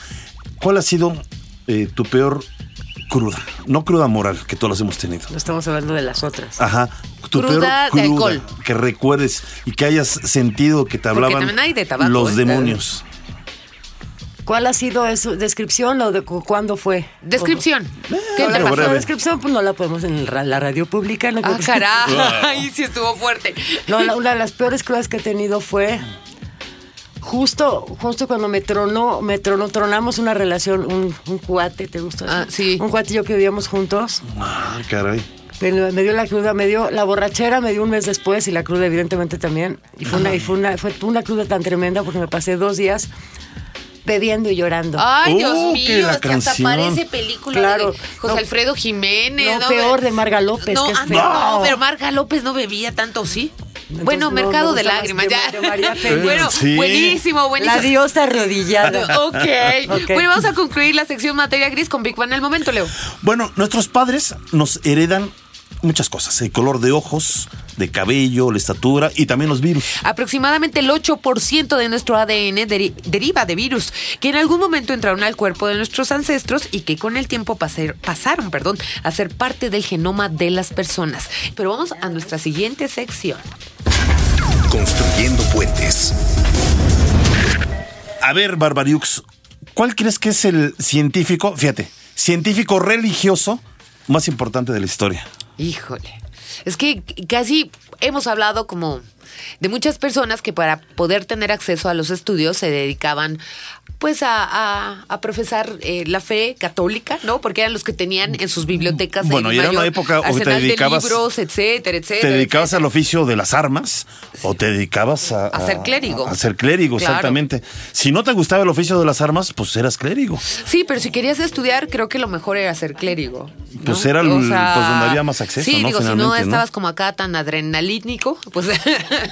¿cuál ha sido eh, tu peor cruda? No cruda moral, que todas las hemos tenido. No estamos hablando de las otras. Ajá. Tu Cruda peor de cruda alcohol. que recuerdes y que hayas sentido que te hablaban hay de tabaco, los ¿eh? demonios. ¿Cuál ha sido su descripción o de cu- cuándo fue? Descripción. ¿Qué te pasó? La breve. descripción pues no la podemos en la radio pública. No, Ah, caray. sí estuvo fuerte. No, la- una de las peores crudas que he tenido fue justo, justo cuando me tronó, me tronó, tronamos una relación, un, un cuate, ¿te gusta? Ah, sí. Un cuate y yo que vivíamos juntos. Ah, caray. Me, me dio la cruda, me dio la borrachera, me dio un mes después y la cruda evidentemente también. Y fue una, y fue una, fue una cruda tan tremenda porque me pasé dos días bebiendo y llorando. Ay, Dios Uh, que mío, hasta canción. parece película Claro. de José No. Alfredo Jiménez. No, peor, de Marga López, No, que es ah, feo. no, pero Marga López no bebía tanto, ¿sí? Entonces, bueno, no, Mercado me de lágrimas, ya. de María bueno, Sí. buenísimo, buenísimo. La diosa arrodillada. Ok. Ok. Bueno, vamos a concluir la sección materia gris con Big Bang al momento, Leo. Bueno, nuestros padres nos heredan muchas cosas, el color de ojos, de cabello, la estatura y también los virus. Aproximadamente el 8% de nuestro ADN deri- deriva de virus que en algún momento entraron al cuerpo de nuestros ancestros y que con el tiempo paser- pasaron perdón, a ser parte del genoma de las personas. Pero vamos a nuestra siguiente sección. Construyendo puentes. A ver, Barbariux, ¿cuál crees que es el científico, fíjate, científico religioso más importante de la historia? Híjole. Es que casi hemos hablado como de muchas personas que para poder tener acceso a los estudios se dedicaban pues a, a- a profesar eh, la fe católica, ¿no? Porque eran los que tenían en sus bibliotecas Bueno, y era una época o te dedicabas- de libros, etcétera, etcétera. ¿Te dedicabas etcétera. al oficio de las armas o te dedicabas a... A ser clérigo. A, ser clérigo, Claro. exactamente. Si no te gustaba el oficio de las armas, pues eras clérigo. Sí, pero si querías estudiar, creo que lo mejor era ser clérigo. ¿no? Pues era el- pues, donde había más acceso, Sí, ¿no? digo, si no estabas como acá tan adrenalítico, pues.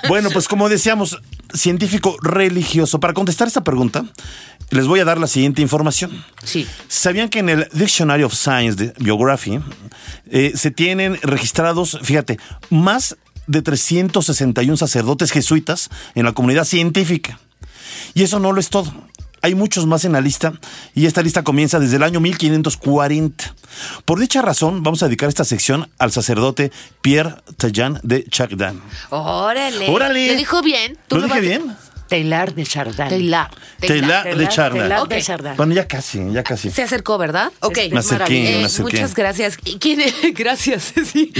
Bueno, pues como decíamos, científico religioso. Para contestar esta pregunta, les voy a dar la siguiente información. Sí. ¿Sabían que en el Dictionary of Science de Biography eh, se tienen registrados, fíjate, más de 361 sacerdotes jesuitas en la comunidad científica? Y eso no lo es todo. Hay muchos más en la lista y esta lista comienza desde el año 1540. Por dicha razón, vamos a dedicar esta sección al sacerdote Pierre Tajan de Chagdan. Órale. Órale. ¿Lo dijo bien? ¿Lo me dije bien? Telar de Chardin. Taylor. Taylor de Chardin. Telar Ok. de Chardin. Bueno, ya casi, ya casi. Se acercó, ¿verdad? Ok. Es Me acerqué, maravilloso. me acerqué. muchas gracias. ¿Y ¿Quién, gracias, sí.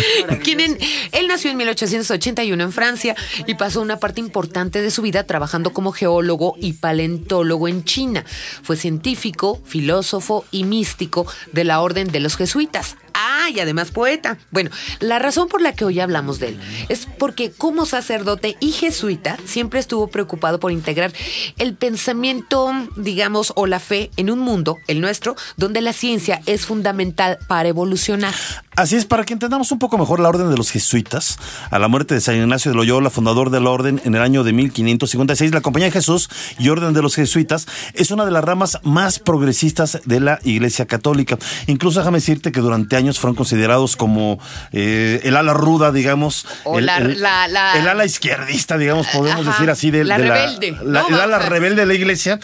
¿Quién en- él nació en 1881 en Francia y pasó una parte importante de su vida trabajando como geólogo y paleontólogo en China. Fue científico, filósofo y místico de la orden de los jesuitas. Ah, y además poeta. Bueno, la razón por la que hoy hablamos de él es porque como sacerdote y jesuita siempre estuvo preocupado por integrar el pensamiento, digamos, o la fe en un mundo, el nuestro, donde la ciencia es fundamental para evolucionar. Así es, para que entendamos un poco mejor la orden de los jesuitas, a la muerte de San Ignacio de Loyola, fundador de la orden en el año de 1556, la Compañía de Jesús y Orden de los Jesuitas es una de las ramas más progresistas de la Iglesia Católica. Incluso déjame decirte que durante años fueron considerados como eh, el ala ruda, digamos, O el, la- el- la- la- el ala izquierdista, digamos, podemos Ajá, decir así, de, la de rebelde, el ala rebelde de la Iglesia.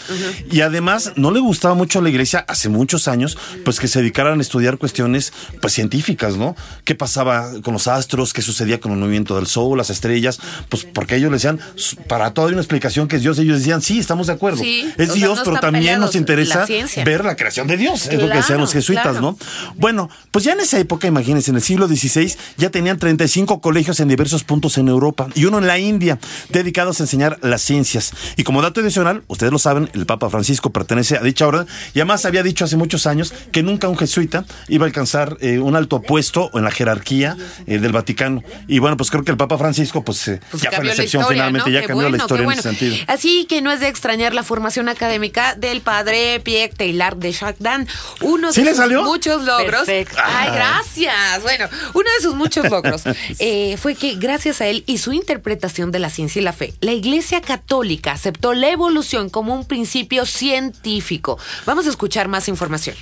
Y además no le gustaba mucho a la Iglesia hace muchos años, pues que se dedicaran a estudiar cuestiones pues científicas épocas, ¿no? ¿Qué pasaba con los astros? ¿Qué sucedía con el movimiento del sol, las estrellas? Pues porque ellos le decían, para todo hay una explicación que es Dios. Ellos decían, sí, estamos de acuerdo. Sí, es sea, Dios, no pero también nos interesa la ver la creación de Dios. es lo que decían los jesuitas, claro. ¿no? Bueno, pues ya en esa época, imagínense, en el siglo XVI, ya tenían 35 colegios en diversos puntos en Europa y uno en la India, dedicados a enseñar las ciencias. Y como dato adicional, ustedes lo saben, el Papa Francisco pertenece a dicha orden y además había dicho hace muchos años que nunca un jesuita iba a alcanzar eh, un alto puesto en la jerarquía eh, del Vaticano. Y bueno, pues creo que el Papa Francisco, pues, eh, Pues ya fue cambió la excepción historia, finalmente, ¿no? ya Qué cambió la historia en ese sentido. Así que no es de extrañar la formación académica del padre Pierre Teilhard de Chardin. Uno de ¿Sí le sus salió? muchos logros. Perfecto. Ay, gracias. Bueno, uno de sus muchos logros eh, fue que gracias a él y su interpretación de la ciencia y la fe, la Iglesia Católica aceptó la evolución como un principio científico. Vamos a escuchar más información.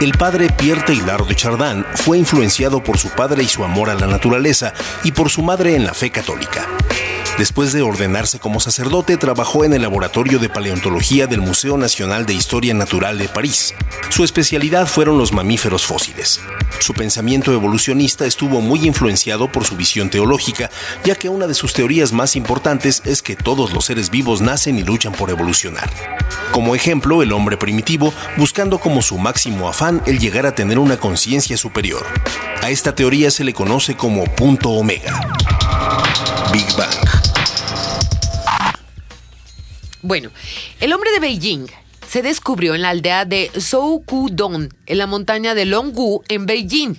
El padre Pierre Teilhard de Chardin fue influenciado por su padre y su amor a la naturaleza y por su madre en la fe católica. Después de ordenarse como sacerdote, trabajó en el laboratorio de paleontología del Museo Nacional de Historia Natural de París. Su especialidad fueron los mamíferos fósiles. Su pensamiento evolucionista estuvo muy influenciado por su visión teológica, ya que una de sus teorías más importantes es que todos los seres vivos nacen y luchan por evolucionar. Como ejemplo, el hombre primitivo, buscando como su máximo afán el llegar a tener una conciencia superior. A esta teoría se le conoce como punto omega. Big Bang. Bueno, el hombre de Beijing se descubrió en la aldea de Soukudong, en la montaña de Longwu, en Beijing.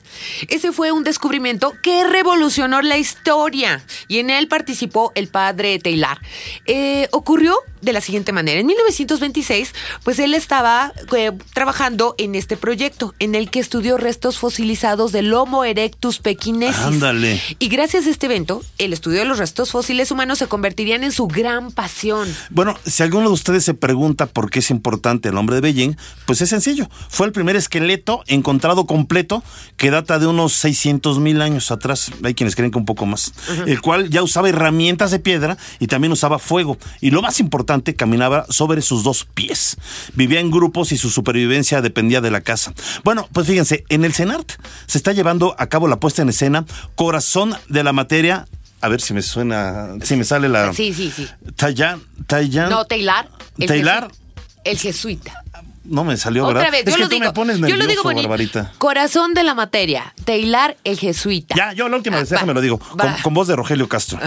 Ese fue un descubrimiento que revolucionó la historia y en él participó el padre Taylor. Eh, ocurrió de la siguiente manera. En 1926, pues él estaba eh, trabajando en este proyecto en el que estudió restos fosilizados del Homo erectus pekinensis. Ándale. Y gracias a este evento, el estudio de los restos fósiles humanos se convertirían en su gran pasión. Bueno, si alguno de ustedes se pregunta por qué es importante el hombre de Beijing, pues es sencillo. Fue el primer esqueleto encontrado completo que data de unos 600 mil años atrás. Hay quienes creen que un poco más. El cual ya usaba herramientas de piedra y también usaba fuego. Y lo más importante, caminaba sobre sus dos pies. Vivía en grupos y su supervivencia dependía de la casa. Bueno, pues fíjense, en el CENART se está llevando a cabo la puesta en escena Corazón de la Materia. A ver si me suena, si me sale la... Sí, sí, sí. Tayan, Tayan. No, Taylor. el Taylor. jesu- El jesuita. No me salió, Otra ¿verdad? vez, es yo que lo tú digo. me pones yo lo digo bonito. Barbarita. Corazón de la materia. Taylor, el jesuita. Ya, yo la última vez, Ah, déjame va, lo digo. Con, con voz de Rogelio Castro.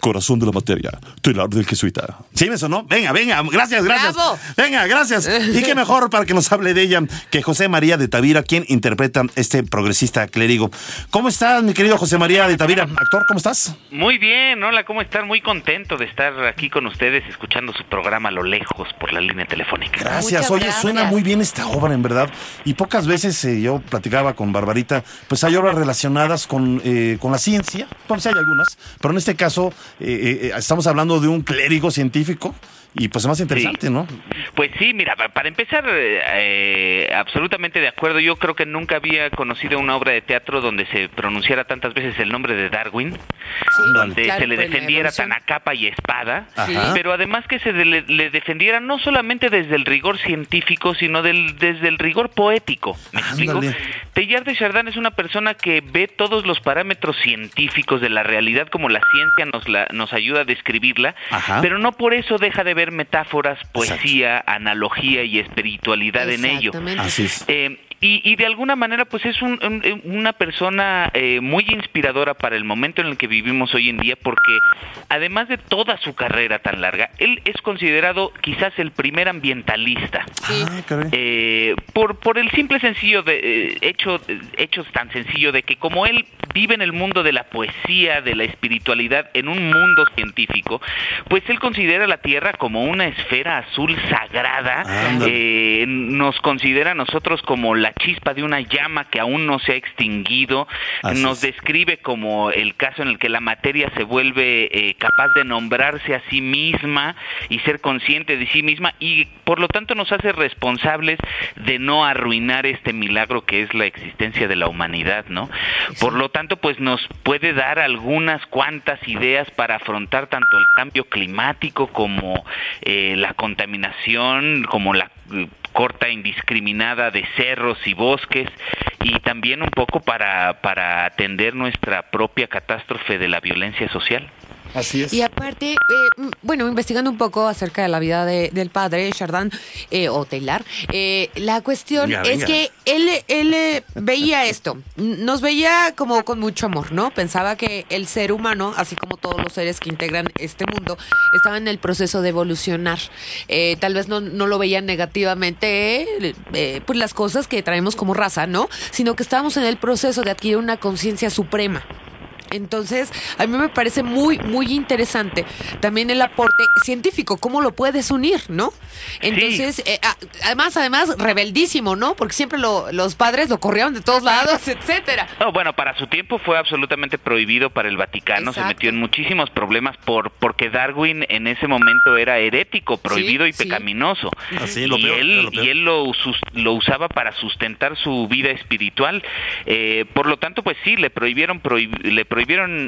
Corazón de la materia, Taylor del jesuita. ¿Sí me sonó? Venga, venga, gracias, gracias. Bravo. Venga, gracias. Y qué mejor para que nos hable de ella que José María de Tavira, quien interpreta este progresista clérigo. ¿Cómo estás, mi querido José María de Tavira? Actor, ¿cómo estás? Muy bien, hola, ¿cómo están? Muy contento de estar aquí con ustedes escuchando su programa a lo lejos por la línea telefónica. Gracias. Muchas Oye, gracias. suena muy bien esta obra, en verdad. Y pocas veces eh, yo platicaba con Barbarita, pues hay obras relacionadas con, eh, con la ciencia. Bueno, sí hay algunas, pero en este caso eh, eh, estamos hablando de un clérigo científico y pues es más interesante, Sí. ¿no? Pues sí, mira, pa- para empezar, eh, absolutamente de acuerdo. Yo creo que nunca había conocido una obra de teatro donde se pronunciara tantas veces el nombre de Darwin, donde claro, se le pues, defendiera tan a capa y espada, Ajá. pero además que se le, le defendiera no solamente desde el rigor científico, sino del, desde el rigor poético. ¿Me explico? Teilhard de Chardin es una persona que ve todos los parámetros científicos de la realidad como la ciencia nos, la, nos ayuda a describirla, Ajá. pero no por eso deja de ver metáforas, poesía, analogía y espiritualidad en ello. Exactamente. Así es. Eh, y, y de alguna manera, pues es un- un- una persona eh, muy inspiradora para el momento en el que vivimos hoy en día, porque además de toda su carrera tan larga, él es considerado quizás el primer ambientalista. Ah, caray. Eh, por, por el simple sencillo de eh, hecho hecho tan sencillo de que como él vive en el mundo de la poesía, de la espiritualidad, en un mundo científico, pues él considera la Tierra como una esfera azul sagrada, Ándale. eh, nos considera a nosotros como la chispa de una llama que aún no se ha extinguido, Así nos es. describe como el caso en el que la materia se vuelve eh, capaz de nombrarse a sí misma y ser consciente de sí misma y por lo tanto nos hace responsables de no arruinar este milagro que es la existencia de la humanidad, ¿no? Por lo tanto, pues nos puede dar algunas cuantas ideas para afrontar tanto el cambio climático como eh, la contaminación, como la corta indiscriminada de cerros y bosques y también un poco para, para atender nuestra propia catástrofe de la violencia social. Así es. Y aparte, eh, bueno, investigando un poco acerca de la vida de- del padre, Chardin, eh, o Taylor, eh, la cuestión Venga, es venga. que él, él eh, veía esto, nos veía como con mucho amor, ¿no? Pensaba que el ser humano, así como todos los seres que integran este mundo, estaba en el proceso de evolucionar. Eh, tal vez no, no lo veían negativamente, eh, pues las cosas que traemos como raza, ¿no? Sino que estábamos en el proceso de adquirir una conciencia suprema. Entonces, a mí me parece muy, muy interesante también el aporte científico, cómo lo puedes unir, ¿no? Entonces, eh, además, además, rebeldísimo, ¿no? Porque siempre lo- los padres lo corrieron de todos lados, etcétera. No, bueno, para su tiempo fue absolutamente prohibido para el Vaticano, se metió en muchísimos problemas por porque Darwin en ese momento era herético, prohibido Sí, y sí. pecaminoso. Así, lo y peor, él, lo peor. y él lo, sus- lo usaba para sustentar su vida espiritual. Eh, por lo tanto, pues sí, le prohibieron prohib- le prohibieron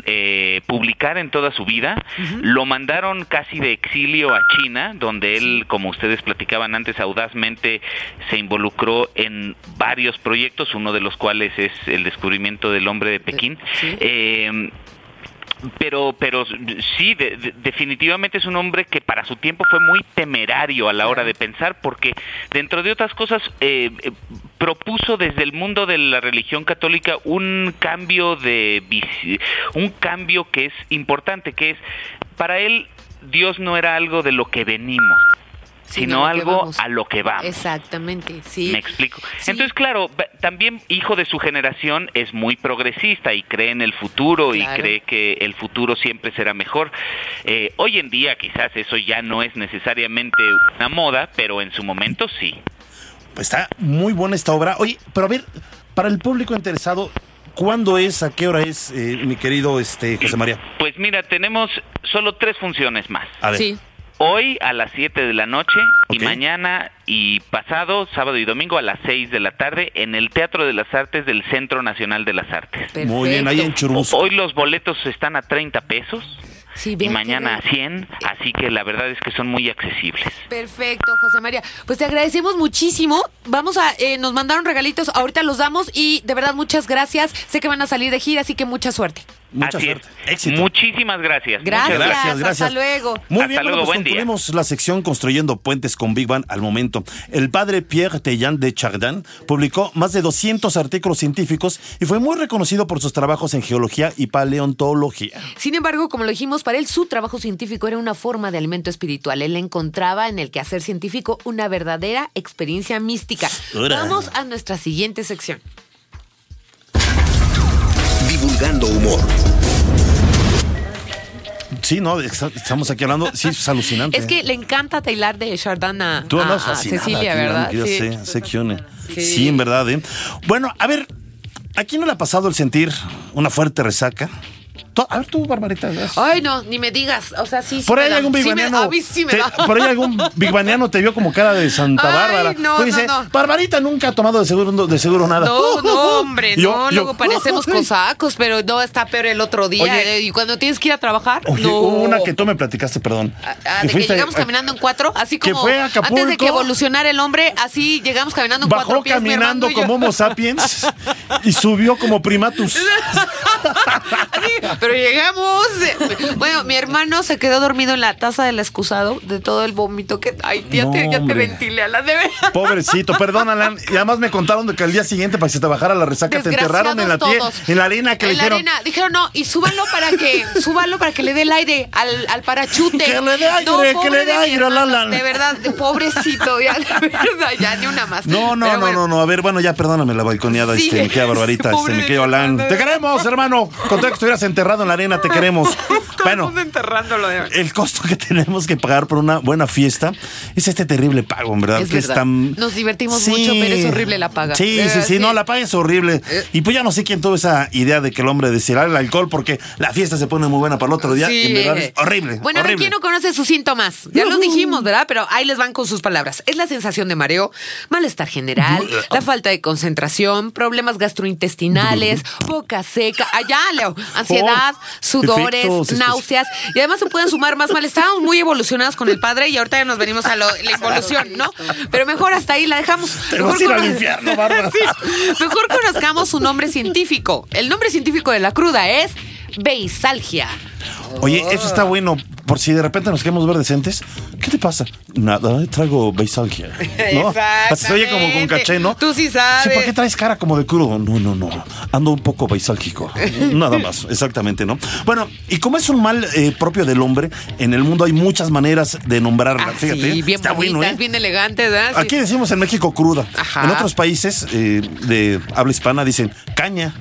eh, publicar en toda su vida. Lo mandaron casi de exilio a China, donde él, como ustedes platicaban antes, audazmente se involucró en varios proyectos, uno de los cuales es el descubrimiento del hombre de Pekín. sí. Eh, pero pero sí de- de- definitivamente es un hombre que para su tiempo fue muy temerario a la hora de pensar porque dentro de otras cosas eh, eh, propuso desde el mundo de la religión católica un cambio de un cambio que es importante que es para él Dios no era algo de lo que venimos sino, algo vamos. a lo que vamos Exactamente, sí. me explico. Sí. Entonces, claro, también hijo de su generación es muy progresista y cree en el futuro y cree que el futuro siempre será mejor. Eh, hoy en día quizás eso ya no es necesariamente una moda, pero en su momento sí. Está muy buena esta obra. Oye, pero a ver, para el público interesado, ¿cuándo es? ¿A qué hora es, eh, mi querido este, José María? Pues mira, tenemos solo tres funciones más. A ver. Sí. Hoy a las 7 de la noche y mañana y pasado, sábado y domingo a las 6 de la tarde en el Teatro de las Artes del Centro Nacional de las Artes. Muy bien, ahí en. Churubusco. Hoy los boletos están a 30 pesos. Sí, y mañana a 100, así que la verdad es que son muy accesibles. Perfecto, José María. Pues te agradecemos muchísimo. Vamos a, eh, nos mandaron regalitos, ahorita los damos y de verdad muchas gracias. Sé que van a salir de gira, así que mucha suerte. Mucha Así suerte. es. Éxito. Muchísimas gracias. Gracias, Muchas Gracias, gracias. hasta luego. Muy Hasta bien, luego, bueno, pues buen día. concluimos la sección Construyendo Puentes con Big Bang al momento. El padre Pierre Teillan de Chardin publicó más de 200 artículos científicos y fue muy reconocido por sus trabajos en geología y paleontología. Sin embargo, como lo dijimos, para él su trabajo científico era una forma de alimento espiritual. Él encontraba en el quehacer científico una verdadera experiencia mística. Vamos a nuestra siguiente sección. Divulgando humor. Sí, no, estamos aquí hablando, sí, es alucinante. Es que le encanta Taylor de Chardin a, Tú a- a Cecilia, aquí, ¿verdad? Yo Sí. sé, sé que une. Sí. Sí. en verdad, ¿eh? Bueno, a ver, ¿a quién no le ha pasado el sentir una fuerte resaca? A ver tú, Barbarita. ¿ves? Ay, no, ni me digas. O sea, sí, sí Por me ahí da. algún Sí me- bigbaniano. a mí sí me te- da. por ahí algún bigbaniano te vio como cara de Santa Ay, Bárbara. no, Tú dices, no, no. Barbarita nunca ha tomado de seguro, de seguro nada. No, no, hombre, yo- no, yo- luego parecemos Ay. cosacos, pero no, está peor el otro día. Oye. eh, y cuando tienes que ir a trabajar, Oye, no. hubo una que tú me platicaste, perdón. Ah, Que de que llegamos caminando en cuatro, así que como fue a antes de que evolucionara el hombre, así llegamos caminando en cuatro Bajó mi hermano caminando como Homo sapiens y subió como primatus. Así, pero llegamos. Bueno, mi hermano se quedó dormido en la taza del excusado de todo el vómito que. Ay, ya, No, te, ya te ventilé a la de veras. Pobrecito, perdón, Alan. Y además me contaron de que al día siguiente, para que se te bajara la resaca, te enterraron en la, tie- en la arena que en le la dijeron. arena. Dijeron, no, y súbanlo para que, súbanlo para que le dé el aire al, al parachute. Que le dé aire, No, que le dé aire al hermano, Alan. De verdad, de pobrecito, ya, de verdad, ya ni una más. No, no, Pero no, bueno. no, no. A ver, bueno, ya perdóname la balconeada, Sí. este, mi querida Barbarita, este, mi querido Alan. Te queremos, hermano. Con todo que estuvieras enterrado en la arena, te queremos. Bueno, Todo el mundo enterrándolo de el costo que tenemos que pagar por una buena fiesta es este terrible pago, en verdad. Es que verdad. tan... Nos divertimos mucho, pero es horrible la paga. Sí, De sí, sí, sí. no, la paga es horrible. Y pues ya no sé quién tuvo esa idea de que el hombre deshilar el alcohol porque la fiesta se pone muy buena para el otro día. Sí. En verdad es horrible. Bueno, a ver, horrible. ¿quién no conoce sus síntomas? Ya los dijimos, ¿verdad? Pero ahí les van con sus palabras. Es la sensación de mareo, malestar general, la falta de concentración, problemas gastrointestinales, boca seca, allá, Leo, ansiedad, ansiedad, sudores, Efectos náuseas y además se pueden sumar más mal. Estábamos muy evolucionados con el padre y ahorita ya nos venimos a lo- la involución, ¿no? Pero mejor hasta ahí la dejamos. Mejor infierno. Sí. Mejor conozcamos su nombre científico. El nombre científico de la cruda es beisalgia. Oye, eso está bueno. Por si de repente nos queremos ver decentes. ¿Qué te pasa? Nada, traigo beisalgia. ¿No? Así se oye como con caché, ¿no? Tú sí sabes. Sí, ¿por qué traes cara como de crudo? No, no, no. Ando un poco beisálgico. Nada más, exactamente, ¿no? Bueno, y como es un mal eh, propio del hombre, en el mundo hay muchas maneras de nombrarla. Ah, Fíjate. sí, bien está bonitas, bueno, ¿eh? bien elegantes, ¿verdad? Sí. Aquí decimos en México cruda. Ajá. En otros países eh, de habla hispana dicen caña,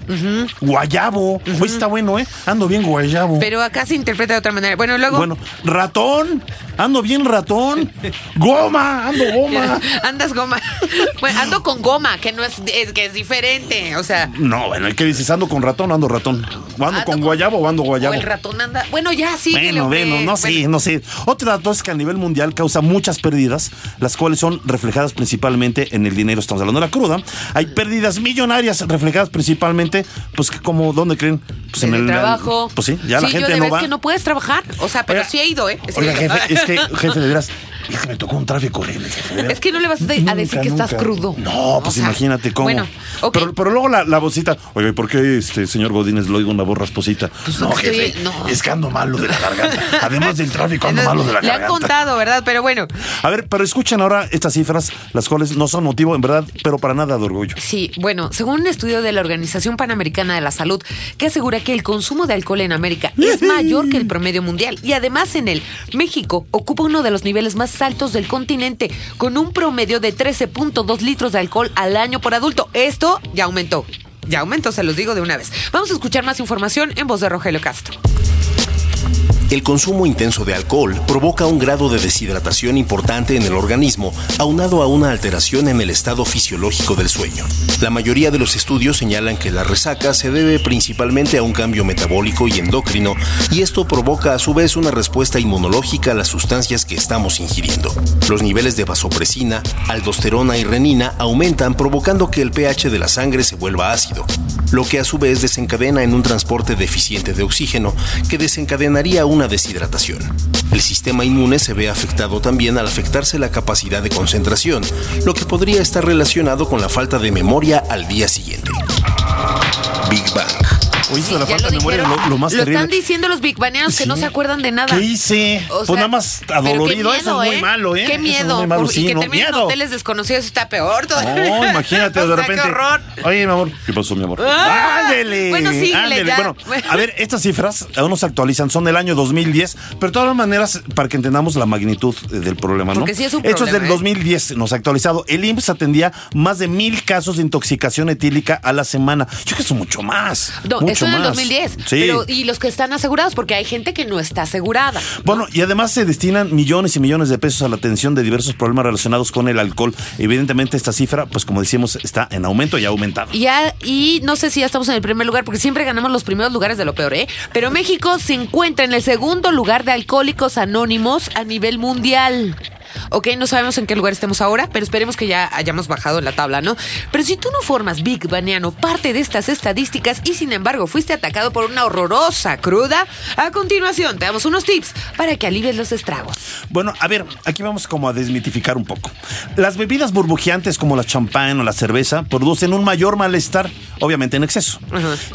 guayabo. Hoy está bueno, ¿eh? Ando bien guayabo. Pero acá se interpreta de otra manera. Bueno, luego. Bueno, ratón, ando bien ratón. Goma, ando goma. Andas goma. Bueno, ando con goma, que no es, es que es diferente. O sea, No, bueno, ¿qué dices? ¿Ando con ratón o ando ratón? ¿O ando Ando con con- guayabo o ando guayabo? o el ratón anda. Bueno, ya sí. Bueno, bueno, no sé, no sé. Otro dato es que a nivel mundial causa muchas pérdidas, las cuales son reflejadas principalmente en el dinero. Estamos hablando de la cruda. Hay pérdidas millonarias reflejadas principalmente, pues, que como, ¿dónde creen? Pues En el, trabajo. Pues sí, ya la Sí, gente de no verdad va. es que no puedes trabajar. O sea, pero Oiga, sí he ido, ¿eh? Sí he Oiga, ido. jefe, es que, jefe, de veras, es que me tocó un tráfico horrible. Es que no le vas a de- a decir que estás crudo. No, pues O sea, imagínate cómo. bueno, ok. pero, pero luego la, la vocita, oiga, ¿y por qué este señor Godínez lo oigo una voz rasposita? no, porque jefe, estoy- no. es que ando malo de la garganta. Además del tráfico, ando malo de la Le han garganta. contado, ¿verdad? Pero bueno. A ver, pero escuchen ahora estas cifras, las cuales no son motivo, en verdad, pero para nada de orgullo. Sí, bueno, según un estudio de la Organización Panamericana de la Salud, que asegura que el consumo de alcohol en América es mayor que el promedio mundial y además en él, México ocupa uno de los niveles más altos del continente, con un promedio de 13.2 litros de alcohol al año por adulto. Esto ya aumentó. Ya aumentó, se los digo de una vez. Vamos a escuchar más información en voz de Rogelio Castro. El consumo intenso de alcohol provoca un grado de deshidratación importante en el organismo, aunado a una alteración en el estado fisiológico del sueño. La mayoría de los estudios señalan que la resaca se debe principalmente a un cambio metabólico y endocrino, y esto provoca a su vez una respuesta inmunológica a las sustancias que estamos ingiriendo. Los niveles de vasopresina, aldosterona y renina aumentan provocando que el pH de la sangre se vuelva ácido, lo que a su vez desencadena en un transporte deficiente de oxígeno que desencadenaría una deshidratación. El sistema inmune se ve afectado también al afectarse la capacidad de concentración, lo que podría estar relacionado con la falta de memoria al día siguiente. Big Bang. Oye, eso de la falta de lo memoria es lo, lo más Lo terrible. están diciendo los big baneanos que Sí. no se acuerdan de nada. ¿Qué hice? O pues nada más adolorido, eso miedo, es muy malo, ¿eh? Qué Eso es miedo. muy malo, por- sí, y que no, terminen en miedo. hoteles desconocidos está peor todavía. No, imagínate, de repente. qué horror. Oye, mi amor. ¿Qué pasó, mi amor? Ah, ándele. bueno, ya. Bueno, a ver, estas cifras aún no se actualizan, son del año 2010, pero de todas maneras, para que entendamos la magnitud eh, del problema, ¿no? Porque sí es un Esto es problema, del ¿eh? 2010, nos ha actualizado. El IMSS atendía más de mil casos de intoxicación etílica a la semana. Yo creo que es mucho más. No, mucho en el más. 2010. Sí. Pero, y los que están asegurados, porque hay gente que no está asegurada. Bueno, y además se destinan millones y millones de pesos a la atención de diversos problemas relacionados con el alcohol. Evidentemente esta cifra, pues como decimos, está en aumento y ha aumentado. Ya- y no sé si ya estamos en el primer lugar, porque siempre ganamos los primeros lugares de lo peor, ¿eh? Pero México se encuentra en el segundo lugar de alcohólicos anónimos a nivel mundial. Ok, no sabemos en qué lugar estemos ahora, pero esperemos que ya hayamos bajado la tabla, ¿no? Pero si tú no formas Big Baniano parte de estas estadísticas y sin embargo fuiste atacado por una horrorosa cruda, a continuación te damos unos tips para que alivies los estragos. Bueno, a ver, aquí vamos como a desmitificar un poco. Las bebidas burbujeantes como la champán o la cerveza producen un mayor malestar, obviamente en exceso,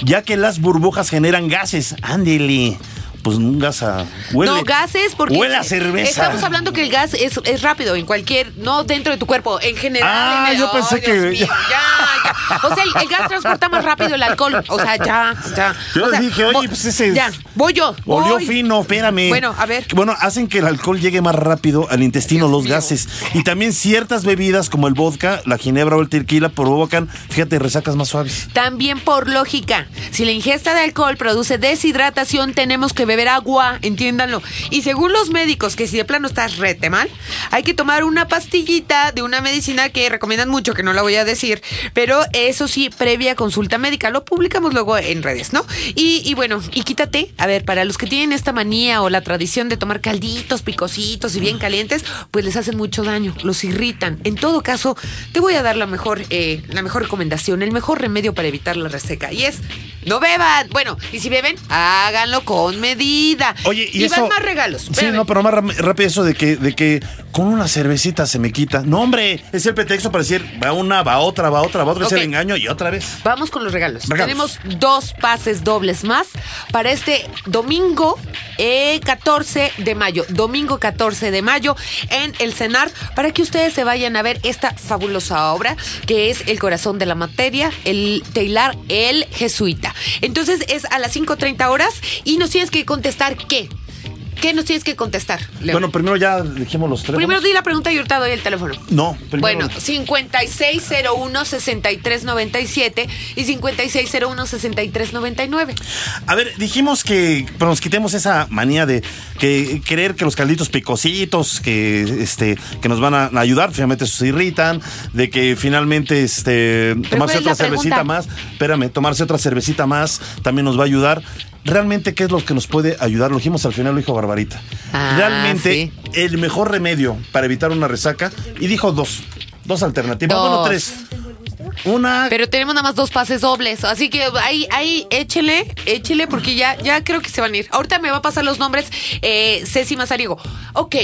ya que las burbujas generan gases. Ándele. Pues un gas a... Huele, no, gases porque... Huele a cerveza. Estamos hablando que el gas es, es rápido en cualquier... No dentro de tu cuerpo, en general. Ah, en el- yo pensé que- mío, ya, ya. O sea, el, el gas transporta más rápido el alcohol. O sea, ya, ya. Yo O sea, dije, oye, pues ese- Ya, voy yo. Olió voy. fino, espérame. Bueno, a ver. Bueno, hacen que el alcohol llegue más rápido al intestino, Dios los mío. gases. Y también ciertas bebidas como el vodka, la ginebra o el tequila provocan, fíjate, resacas más suaves. También por lógica, si la ingesta de alcohol produce deshidratación, tenemos que beber agua, entiéndanlo. Y según los médicos, que si de plano estás rete mal, hay que tomar una pastillita de una medicina que recomiendan mucho, que no la voy a decir, pero eso sí, previa consulta médica. Lo publicamos luego en redes, ¿no? Y, bueno, y quítate, a ver, para los que tienen esta manía o la tradición de tomar calditos, picositos y bien calientes, pues les hacen mucho daño, los irritan. En todo caso, te voy a dar la mejor, eh, la mejor recomendación, el mejor remedio para evitar la reseca. Y es, no beban. Bueno, y si beben, háganlo con medida. Oye, y, van eso- más regalos. Sí, no, pero más rápido eso de que, de que con una cervecita se me quita. No, hombre, es el pretexto para decir, va una, va otra, va otra, va otra, Ok. es el engaño y otra vez. Vamos con los regalos. Regalos. Tenemos dos pases dobles más para este domingo eh, 14 de mayo. Domingo 14 de mayo en el CENAR para que ustedes se vayan a ver esta fabulosa obra que es El corazón de la materia, el Teilar el Jesuita. Entonces es a las 5.30 horas y nos tienes que contestar qué. ¿Qué nos tienes que contestar, Leo? Bueno, primero ya dijimos los tres. Primero di la pregunta y ahorita doy el teléfono. No, primero. Bueno, 5601-6397 y 5601-6399. A ver, dijimos que pues, nos quitemos esa manía de que creer que los calditos picositos que este que nos van a ayudar, finalmente se irritan, de que finalmente este tomarse ¿cuál es la otra cervecita más, espérame, tomarse otra cervecita más también nos va a ayudar. Realmente, ¿qué es lo que nos puede ayudar? Lo dijimos al final, lo dijo Barbarita. Ah, Realmente, sí. el mejor remedio para evitar una resaca, y dijo dos, dos alternativas, Dos. bueno, tres. Una Pero tenemos nada más dos pases dobles, así que ahí, ahí, échele, échele, porque ya, ya creo que se van a ir. Ahorita me va a pasar los nombres, eh, Ceci Mazariego. Ok,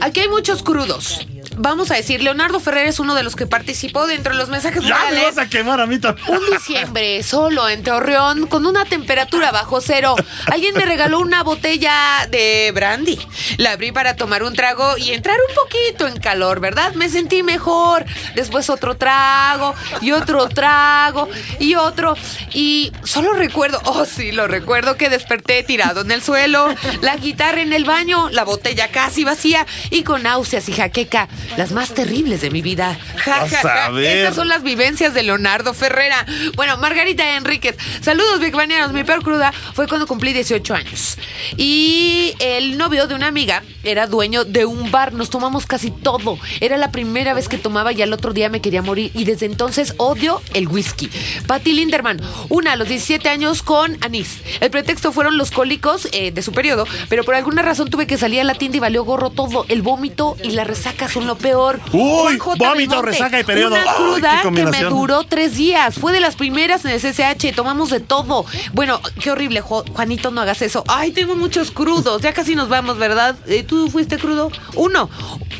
aquí hay muchos crudos. Vamos a decir, Leonardo Ferrer es uno de los que participó dentro de los mensajes ya me vas a quemar a mí también. Un diciembre solo en Torreón con una temperatura bajo cero. Alguien me regaló una botella de brandy. La abrí para tomar un trago y entrar un poquito en calor, ¿verdad? Me sentí mejor. Después otro trago y otro trago y otro. Y solo recuerdo, oh sí, lo recuerdo que desperté tirado en el suelo, la guitarra en el baño, la botella casi vacía y con náuseas y jaqueca, las más terribles de mi vida. Ja, ja, ja. Estas son las vivencias de Leonardo Ferrera. Bueno, Margarita Enríquez. Saludos, Big Baneros. Mi peor cruda fue cuando cumplí 18 años. Y el novio de una amiga era dueño de un bar. Nos tomamos casi todo. Era la primera vez que tomaba y al otro día me quería morir. Y desde entonces odio el whisky. Patty Linderman. Una a los 17 años con anís. El pretexto fueron los cólicos eh, de su periodo, pero por alguna razón tuve que salir a la tienda y valió gorro todo. El vómito y la resaca son lo peor. Uy, vómito, resaca y periodo. Una Ay, cruda que me duró tres días. Fue de las primeras en el CCH. Tomamos de todo. Bueno, qué horrible, Juanito, no hagas eso. Ay, tengo muchos crudos. Ya casi nos vamos, ¿verdad? Eh, ¿Tú fuiste crudo? Uno.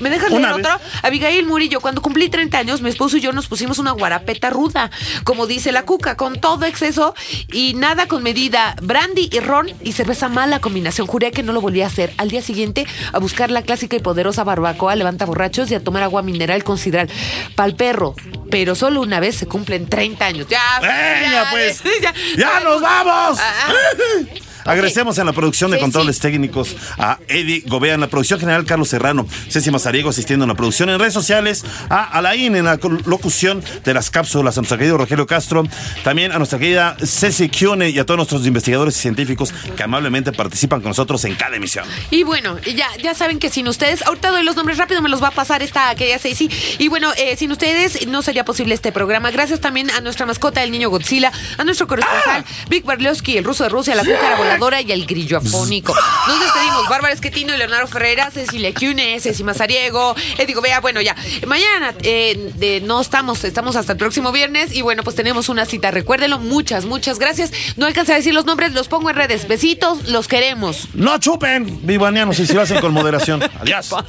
¿Me dejas leer Una vez. otro? Abigail Murillo, cuando cumplí 30 años, mi esposo y yo nos pusimos una guarapeta ruda, como dice la cuca, con todo exceso y nada con medida. Brandy y ron y cerveza mala combinación. Juré que no lo volví a hacer. Al día siguiente, a buscar la clásica y poderosa barbacoa, levanta y a tomar agua mineral con sidral. Pa'l perro. Pero solo una vez se cumplen 30 años. Ya, Venga, ya, pues. ya. ¡Ya nos vamos! Ah, Agradecemos en la producción de controles técnicos a Eddie Gobea, en la producción general Carlos Serrano, Ceci Mazariego asistiendo en la producción en redes sociales, a Alain en la locución de las cápsulas, a nuestro querido Rogelio Castro, también a nuestra querida Ceci Kione y a todos nuestros investigadores y científicos que amablemente participan con nosotros en cada emisión. Y bueno, ya, ya saben que sin ustedes, ahorita doy los nombres rápido, me los va a pasar esta querida Ceci. Y bueno, eh, sin ustedes no sería posible este programa. Gracias también a nuestra mascota, el niño Godzilla, a nuestro corresponsal, Vic Barlowski, el ruso de Rusia, la cúcara voladora y el grillo afónico. Nos despedimos, Bárbara Esquetino y Leonardo Ferreira, Cecilia Cune, Ceci Mazariego, Edigo Vea. Bueno, ya, mañana eh, de- no estamos, estamos hasta el próximo viernes. Y bueno, pues tenemos una cita. Recuérdenlo, muchas, muchas gracias. No alcancé a decir los nombres, los pongo en redes. Besitos, los queremos. No chupen, vivanianos, y si lo hacen con moderación. Adiós. La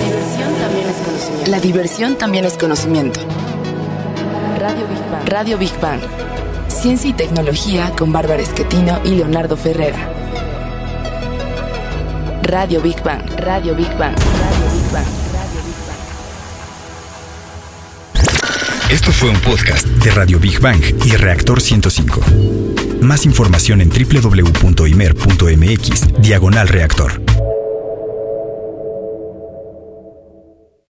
diversión también es conocimiento. La diversión también es conocimiento. Radio Big Bang. Radio Big Bang. Ciencia y tecnología con Bárbara Esquetino y Leonardo Ferrera. Radio Big Bang. Radio Big Bang. Radio Big Bang. Radio Big Bang. Esto fue un podcast de Radio Big Bang y Reactor 105. Más información en www.imer.mx, diagonal reactor.